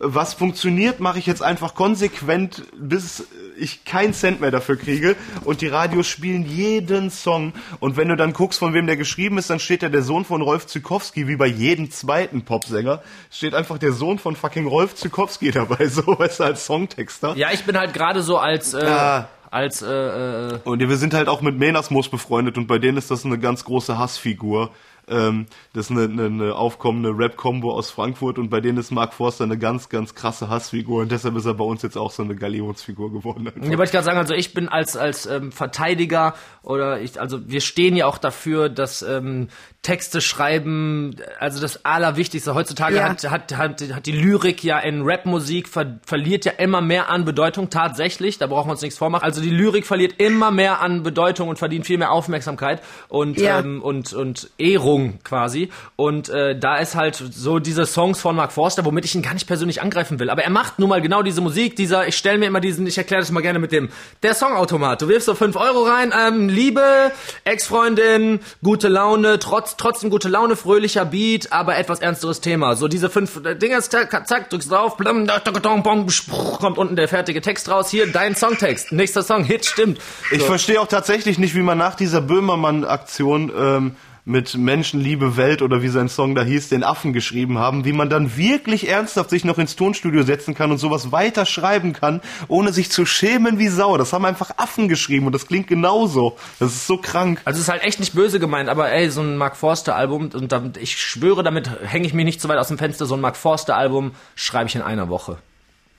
was funktioniert, mache ich jetzt einfach konsequent, bis ich keinen Cent mehr dafür kriege. Und die Radios spielen jeden Song. Und wenn du dann guckst, von wem der geschrieben ist, dann steht da der Sohn von Rolf Zukowski, wie bei jedem zweiten Popsänger, steht einfach der Sohn von fucking Rolf Zukowski dabei, so weißt du, als Songtexter. Ja, ich bin halt gerade so als, äh, Ja. als, äh, äh, Und wir sind halt auch mit Menasmus befreundet und bei denen ist das eine ganz große Hassfigur. Ähm, das ist eine, eine, eine aufkommende Rap-Combo aus Frankfurt und bei denen ist Mark Forster eine ganz, ganz krasse Hassfigur und deshalb ist er bei uns jetzt auch so eine Galionsfigur geworden. einfach. Ja, wollte ich gerade sagen, also ich bin als als ähm, Verteidiger oder ich, also wir stehen ja auch dafür, dass ähm, Texte schreiben, also das Allerwichtigste heutzutage Ja. hat, hat hat hat die Lyrik ja in Rapmusik ver verliert ja immer mehr an Bedeutung tatsächlich. Da brauchen wir uns nichts vormachen. Also die Lyrik verliert immer mehr an Bedeutung und verdient viel mehr Aufmerksamkeit und Ja. ähm, und und Ehrung quasi. Und äh, da ist halt so diese Songs von Mark Forster, womit ich ihn gar nicht persönlich angreifen will. Aber er macht nun mal genau diese Musik, dieser, ich stelle mir immer diesen, ich erkläre das mal gerne mit dem, der Songautomat. Du wirfst so 5 Euro rein, ähm, Liebe, Ex-Freundin, gute Laune, trotz, trotzdem gute Laune, fröhlicher Beat, aber etwas ernsteres Thema. So diese fünf äh, Dinger, zack, zack, drückst drauf, blam, da, da, da, bom, spruch, kommt unten der fertige Text raus. Hier, dein Songtext. Nächster Song, Hit, stimmt. Ich verstehe auch tatsächlich nicht, wie man nach dieser Böhmermann-Aktion ähm, mit Menschenliebe Welt oder wie sein Song da hieß, den Affen geschrieben haben, wie man dann wirklich ernsthaft sich noch ins Tonstudio setzen kann und sowas weiter schreiben kann, ohne sich zu schämen wie Sau. Das haben einfach Affen geschrieben und das klingt genauso. Das ist so krank. Also es ist halt echt nicht böse gemeint, aber ey, so ein Mark Forster Album und damit, ich schwöre, damit hänge ich mich nicht zu weit aus dem Fenster, so ein Mark Forster Album schreibe ich in einer Woche.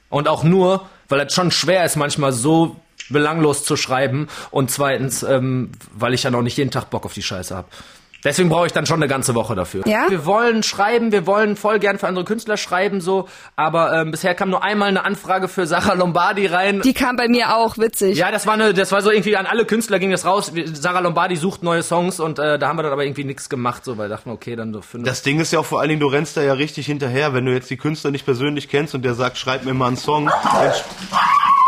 Und auch nur, weil es schon schwer ist, manchmal so belanglos zu schreiben und zweitens, ähm, weil ich ja noch nicht jeden Tag Bock auf die Scheiße habe. Deswegen brauche ich dann schon eine ganze Woche dafür. Ja? Wir wollen schreiben, wir wollen voll gern für andere Künstler schreiben, so, aber ähm, bisher kam nur einmal eine Anfrage für Sarah Lombardi rein. Die kam bei mir auch, witzig. ja, das war eine, das war so irgendwie an alle Künstler ging das raus. Wir- Sarah Lombardi sucht neue Songs und äh, da haben wir dann aber irgendwie nichts gemacht, so, weil wir dachten, okay, dann so für eine Das Ding ist ja auch vor allen Dingen, du rennst da ja richtig hinterher. Wenn du jetzt die Künstler nicht persönlich kennst und der sagt, schreib mir mal einen Song, dann, sch-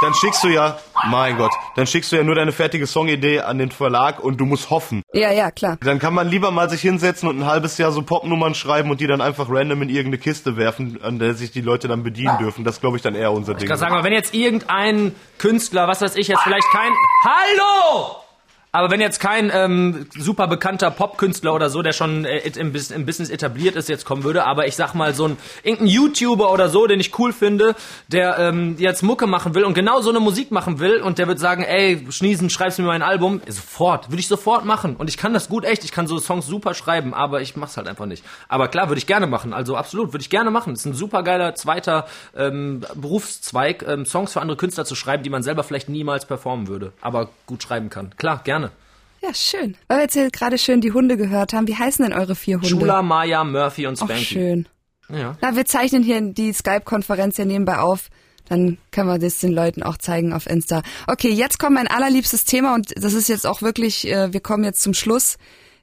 dann schickst du ja, mein Gott, dann schickst du ja nur deine fertige Songidee an den Verlag und du musst hoffen. Ja, ja, klar. Dann kann man lieber mal sich hinsetzen und ein halbes Jahr so Popnummern schreiben und die dann einfach random in irgendeine Kiste werfen, an der sich die Leute dann bedienen dürfen. Das glaube ich dann eher unser Ding. Ich kann sagen, aber wenn jetzt irgendein Künstler, was weiß ich, jetzt vielleicht kein Hallo! Aber wenn jetzt kein ähm, super bekannter Popkünstler oder so, der schon äh, im, im Business etabliert ist, jetzt kommen würde, aber ich sag mal so ein irgendein YouTuber oder so, den ich cool finde, der ähm, jetzt Mucke machen will und genau so eine Musik machen will und der wird sagen, ey, Schniesen, schreibst mir mal ein Album, sofort, würde ich sofort machen und ich kann das gut echt, ich kann so Songs super schreiben, aber ich mach's halt einfach nicht. Aber klar, würde ich gerne machen, also absolut, würde ich gerne machen. Das ist ein super geiler zweiter ähm, Berufszweig, ähm, Songs für andere Künstler zu schreiben, die man selber vielleicht niemals performen würde, aber gut schreiben kann. Klar, gerne. Ja, schön. Weil wir jetzt hier gerade schön die Hunde gehört haben. Wie heißen denn eure vier Hunde? Schula, Maya, Murphy und Ach, Spanky. schön. Ja. Na, wir zeichnen hier die Skype-Konferenz ja nebenbei auf. Dann können wir das den Leuten auch zeigen auf Insta. Okay, jetzt kommt mein allerliebstes Thema und das ist jetzt auch wirklich, äh, wir kommen jetzt zum Schluss.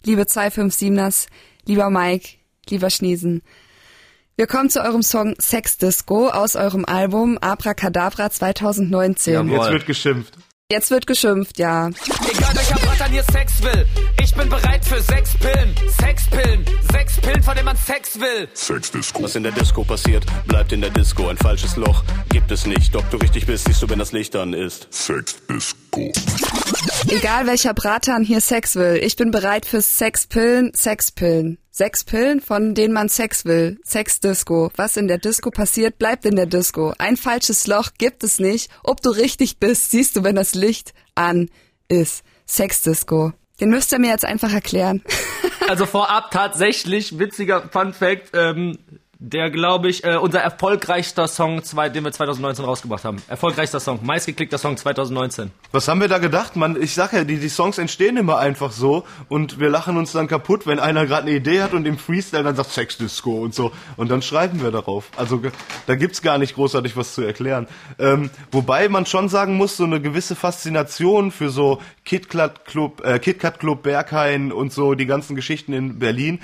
Liebe 257ers, lieber Mike, lieber Schniesen. Wir kommen zu eurem Song Sex Disco aus eurem Album Abracadabra 2019. Jawohl. Jetzt wird geschimpft. Jetzt wird geschimpft, ja. Egal hier Sex will, ich bin bereit für sechs Pillen. Sexpillen, sechs Pillen, von denen man Sex will. Was in der Disco passiert, bleibt in der Disco. Ein falsches Loch gibt es nicht. Ob du richtig bist, siehst du, wenn das Licht an ist. Egal welcher Bratan hier Sex will, ich bin bereit für Sexpillen, Sexpillen. Sechs Pillen, von denen man Sex will. Sexdisco. Was in der Disco passiert, bleibt in der Disco. Ein falsches Loch gibt es nicht. Ob du richtig bist, siehst du, wenn das Licht an ist. Sexdisco. Den müsst ihr mir jetzt einfach erklären. Also vorab tatsächlich witziger Fun Fact, ähm, der glaube ich äh, unser erfolgreichster Song, zwei, den wir 2019 rausgebracht haben. Erfolgreichster Song, meistgeklickter Song 2019. Was haben wir da gedacht? Man, ich sag ja, die, die Songs entstehen immer einfach so und wir lachen uns dann kaputt, wenn einer gerade eine Idee hat und im Freestyle dann sagt Sexdisco und so und dann schreiben wir darauf. Also da gibt's gar nicht großartig was zu erklären. Ähm, wobei man schon sagen muss, so eine gewisse Faszination für so KitKat Club, äh, KitKat Club Berghain und so die ganzen Geschichten in Berlin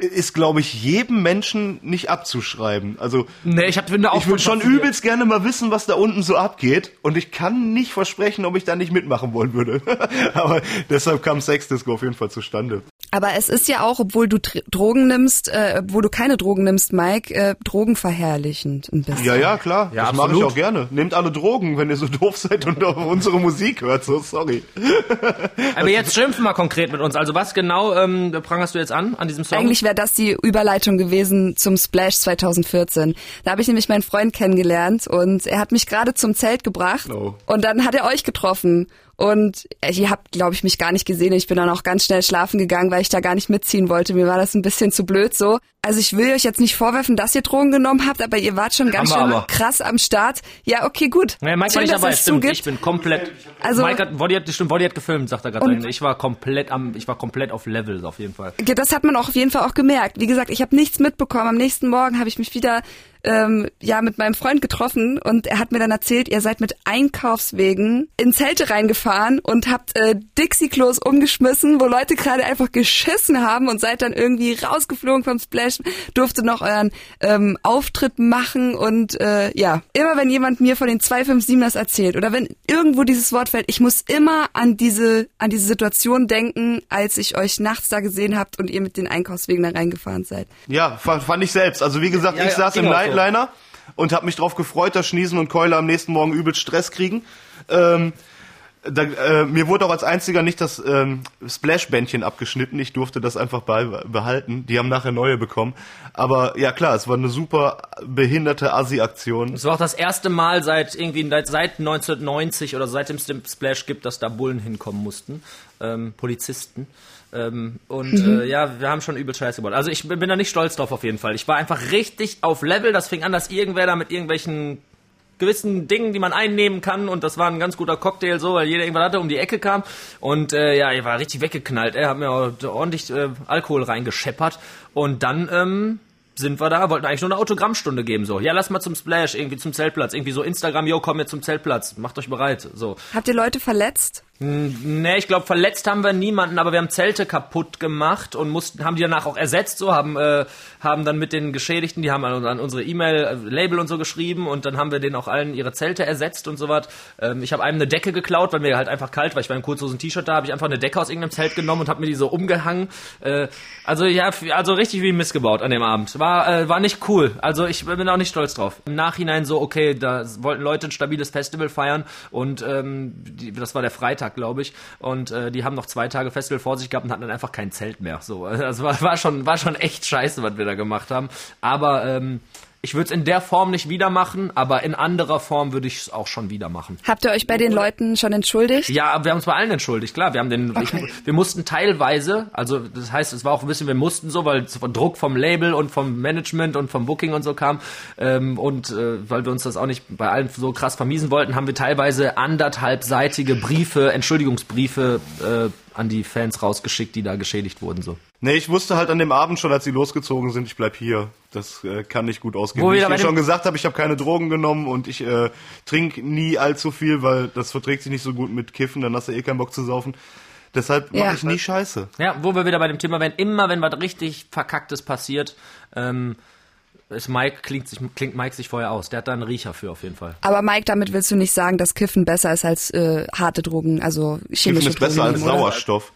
ist, glaube ich, jedem Menschen nicht abzuschreiben. Also Nee, ich hab- ich würde schon übelst gerne mal wissen, was da unten so abgeht. Und ich kann nicht versprechen, ob ich da nicht mitmachen wollen würde. Aber deshalb kam Sexdisco auf jeden Fall zustande. Aber es ist ja auch, obwohl du Dr- Drogen nimmst, äh, obwohl du keine Drogen nimmst, Mike, äh, drogenverherrlichend ein bisschen. Ja, ja, klar. Ja, das mache ich auch gerne. Nehmt alle Drogen, wenn ihr so doof seid und auf unsere Musik hört. So, sorry. Aber jetzt schimpfen wir konkret mit uns. Also was genau ähm, prangerst du jetzt an, an diesem Song? Eigentlich wäre das die Überleitung gewesen zum Splash 2014. Da habe ich nämlich meinen Freund kennengelernt und er hat mich gerade zum Zelt gebracht Oh. und dann hat er euch getroffen. Und ihr habt, glaube ich, mich gar nicht gesehen. Ich bin dann auch ganz schnell schlafen gegangen, weil ich da gar nicht mitziehen wollte. Mir war das ein bisschen zu blöd so. Also ich will euch jetzt nicht vorwerfen, dass ihr Drogen genommen habt, aber ihr wart schon ganz schön aber. krass am Start. Ja, okay, gut. Nee, Mike war Schön, nicht dabei, es stimmt. zugibt. Ich bin komplett. Also- Mike hat, Woddy hat, stimmt, Woddy hat gefilmt, sagt er gerade. Ich war komplett am, ich war komplett auf Level auf jeden Fall. Ja, Das hat man auch auf jeden Fall auch gemerkt. Wie gesagt, ich habe nichts mitbekommen. Am nächsten Morgen habe ich mich wieder ähm, ja mit meinem Freund getroffen und er hat mir dann erzählt, ihr seid mit Einkaufswegen in Zelte reingefahren und habt äh, Dixie-Klos umgeschmissen, wo Leute gerade einfach geschissen haben und seid dann irgendwie rausgeflogen vom Splash, durfte noch euren ähm, Auftritt machen und äh, ja, immer wenn jemand mir von den 257ers erzählt oder wenn irgendwo dieses Wort fällt, ich muss immer an diese an diese Situation denken, als ich euch nachts da gesehen habt und ihr mit den Einkaufswegen da reingefahren seid. Ja, fa- fand ich selbst. Also wie gesagt, Ja, ich ja, saß im auch Nightliner und habe mich drauf gefreut, dass Schniesen und Keule am nächsten Morgen übelst Stress kriegen. Ähm, Da, äh, mir wurde auch als einziger nicht das ähm, Splash-Bändchen abgeschnitten. Ich durfte das einfach behalten. Die haben nachher neue bekommen. Aber ja klar, es war eine super behinderte Assi-Aktion. Es war auch das erste Mal seit irgendwie seit 1990 oder seitdem es den Splash gibt, dass da Bullen hinkommen mussten. Ähm, Polizisten. Ähm, und mhm. äh, ja, wir haben schon übel Scheiß gebaut. Also ich bin, bin da nicht stolz drauf auf jeden Fall. Ich war einfach richtig auf Level. Das fing an, dass irgendwer da mit irgendwelchen gewissen Dingen, die man einnehmen kann und das war ein ganz guter Cocktail so, weil jeder irgendwann hatte, um die Ecke kam und äh, ja, ich war richtig weggeknallt. Er hat mir ordentlich äh, Alkohol reingescheppert und dann ähm, sind wir da, wollten eigentlich nur eine Autogrammstunde geben, so. Ja, lass mal zum Splash, irgendwie zum Zeltplatz, irgendwie so Instagram, yo, komm jetzt zum Zeltplatz, macht euch bereit, so. Habt ihr Leute verletzt? Nee, ich glaube, verletzt haben wir niemanden, aber wir haben Zelte kaputt gemacht und mussten, haben die danach auch ersetzt, so, haben, äh, haben dann mit den Geschädigten, die haben an, unsere E-Mail-Label und so geschrieben und dann haben wir denen auch allen ihre Zelte ersetzt und so was. Ähm, ich habe einem eine Decke geklaut, weil mir halt einfach kalt war. Ich war im kurzlosen T-Shirt da, habe ich einfach eine Decke aus irgendeinem Zelt genommen und habe mir die so umgehangen. Äh, also ja, also richtig wie missgebaut an dem Abend. War, äh, war nicht cool. Also ich bin auch nicht stolz drauf. Im Nachhinein so, okay, da wollten Leute ein stabiles Festival feiern und ähm, die, das war der Freitag Tag, glaube ich. Und äh, die haben noch zwei Tage Festival vor sich gehabt und hatten dann einfach kein Zelt mehr. So, also war, war schon war schon echt scheiße, was wir da gemacht haben. Aber ähm, ich würde es in der Form nicht wieder machen, aber in anderer Form würde ich es auch schon wieder machen. Habt ihr euch bei den Leuten schon entschuldigt? Ja, wir haben uns bei allen entschuldigt, klar. Wir haben den, okay. ich, wir mussten teilweise, also das heißt, es war auch ein bisschen, wir mussten so, weil Druck vom Label und vom Management und vom Booking und so kam ähm, und äh, weil wir uns das auch nicht bei allen so krass vermiesen wollten, haben wir teilweise anderthalbseitige Briefe, Entschuldigungsbriefe äh, an die Fans rausgeschickt, die da geschädigt wurden so. Nee, ich wusste halt an dem Abend schon, als sie losgezogen sind, ich bleib hier. Das äh, kann nicht gut ausgehen. Wo Wie ich dir schon gesagt habe, ich habe keine Drogen genommen und ich äh, trinke nie allzu viel, weil das verträgt sich nicht so gut mit Kiffen, dann hast du eh keinen Bock zu saufen. Deshalb mache ja. ich nie Scheiße. Ja, wo wir wieder bei dem Thema werden, immer wenn was richtig Verkacktes passiert, ähm, ist Mike, klingt, sich, klingt Mike sich vorher aus. Der hat da einen Riecher für auf jeden Fall. Aber Mike, damit willst du nicht sagen, dass Kiffen besser ist als äh, harte Drogen, also chemische Kiffen ist besser als Sauerstoff.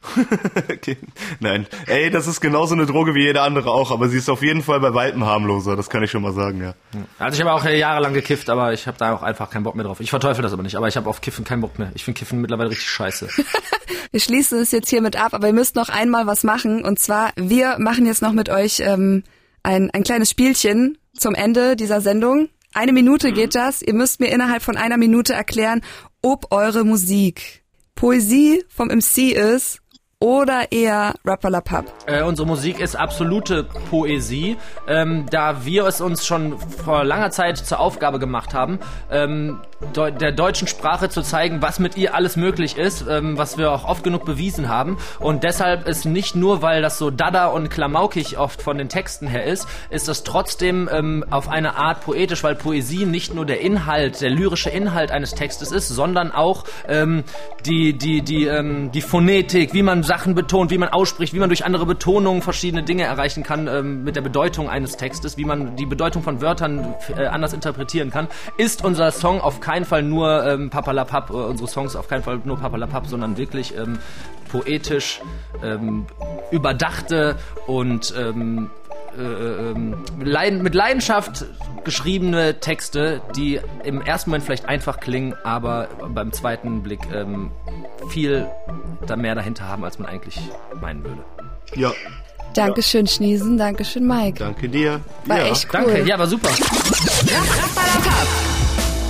okay. Nein. Ey, das ist genauso eine Droge wie jede andere auch, aber sie ist auf jeden Fall bei Weitem harmloser, das kann ich schon mal sagen, ja. Also ich habe auch jahrelang gekifft, aber ich habe da auch einfach keinen Bock mehr drauf. Ich verteufel das aber nicht, aber ich habe auf Kiffen keinen Bock mehr. Ich finde Kiffen mittlerweile richtig scheiße. wir schließen es jetzt hiermit ab, aber ihr müsst noch einmal was machen und zwar, wir machen jetzt noch mit euch ähm, ein, ein kleines Spielchen zum Ende dieser Sendung. Eine Minute geht das. Ihr müsst mir innerhalb von einer Minute erklären, ob eure Musik Poesie vom MC ist oder eher Rappalapap? Äh, unsere Musik ist absolute Poesie, ähm, da wir es uns schon vor langer Zeit zur Aufgabe gemacht haben, ähm, de der deutschen Sprache zu zeigen, was mit ihr alles möglich ist, ähm, was wir auch oft genug bewiesen haben. Und deshalb ist nicht nur, weil das so dada und klamaukig oft von den Texten her ist, ist das trotzdem ähm, auf eine Art poetisch, weil Poesie nicht nur der Inhalt, der lyrische Inhalt eines Textes ist, sondern auch ähm, die, die, die, ähm, die Phonetik, wie man Sachen betont, wie man ausspricht, wie man durch andere Betonungen verschiedene Dinge erreichen kann ähm, mit der Bedeutung eines Textes, wie man die Bedeutung von Wörtern äh, anders interpretieren kann, ist unser Song auf keinen Fall nur ähm, Papalapap, äh, unsere Songs auf keinen Fall nur Papalapap, sondern wirklich ähm, poetisch, ähm, überdachte und ähm, äh, ähm, mit Leidenschaft geschriebene Texte, die im ersten Moment vielleicht einfach klingen, aber beim zweiten Blick ähm, viel da mehr dahinter haben, als man eigentlich meinen würde. Ja. Dankeschön, Schniesen. Dankeschön, Mike. Danke dir. War ja. echt cool. Danke, ja, war super.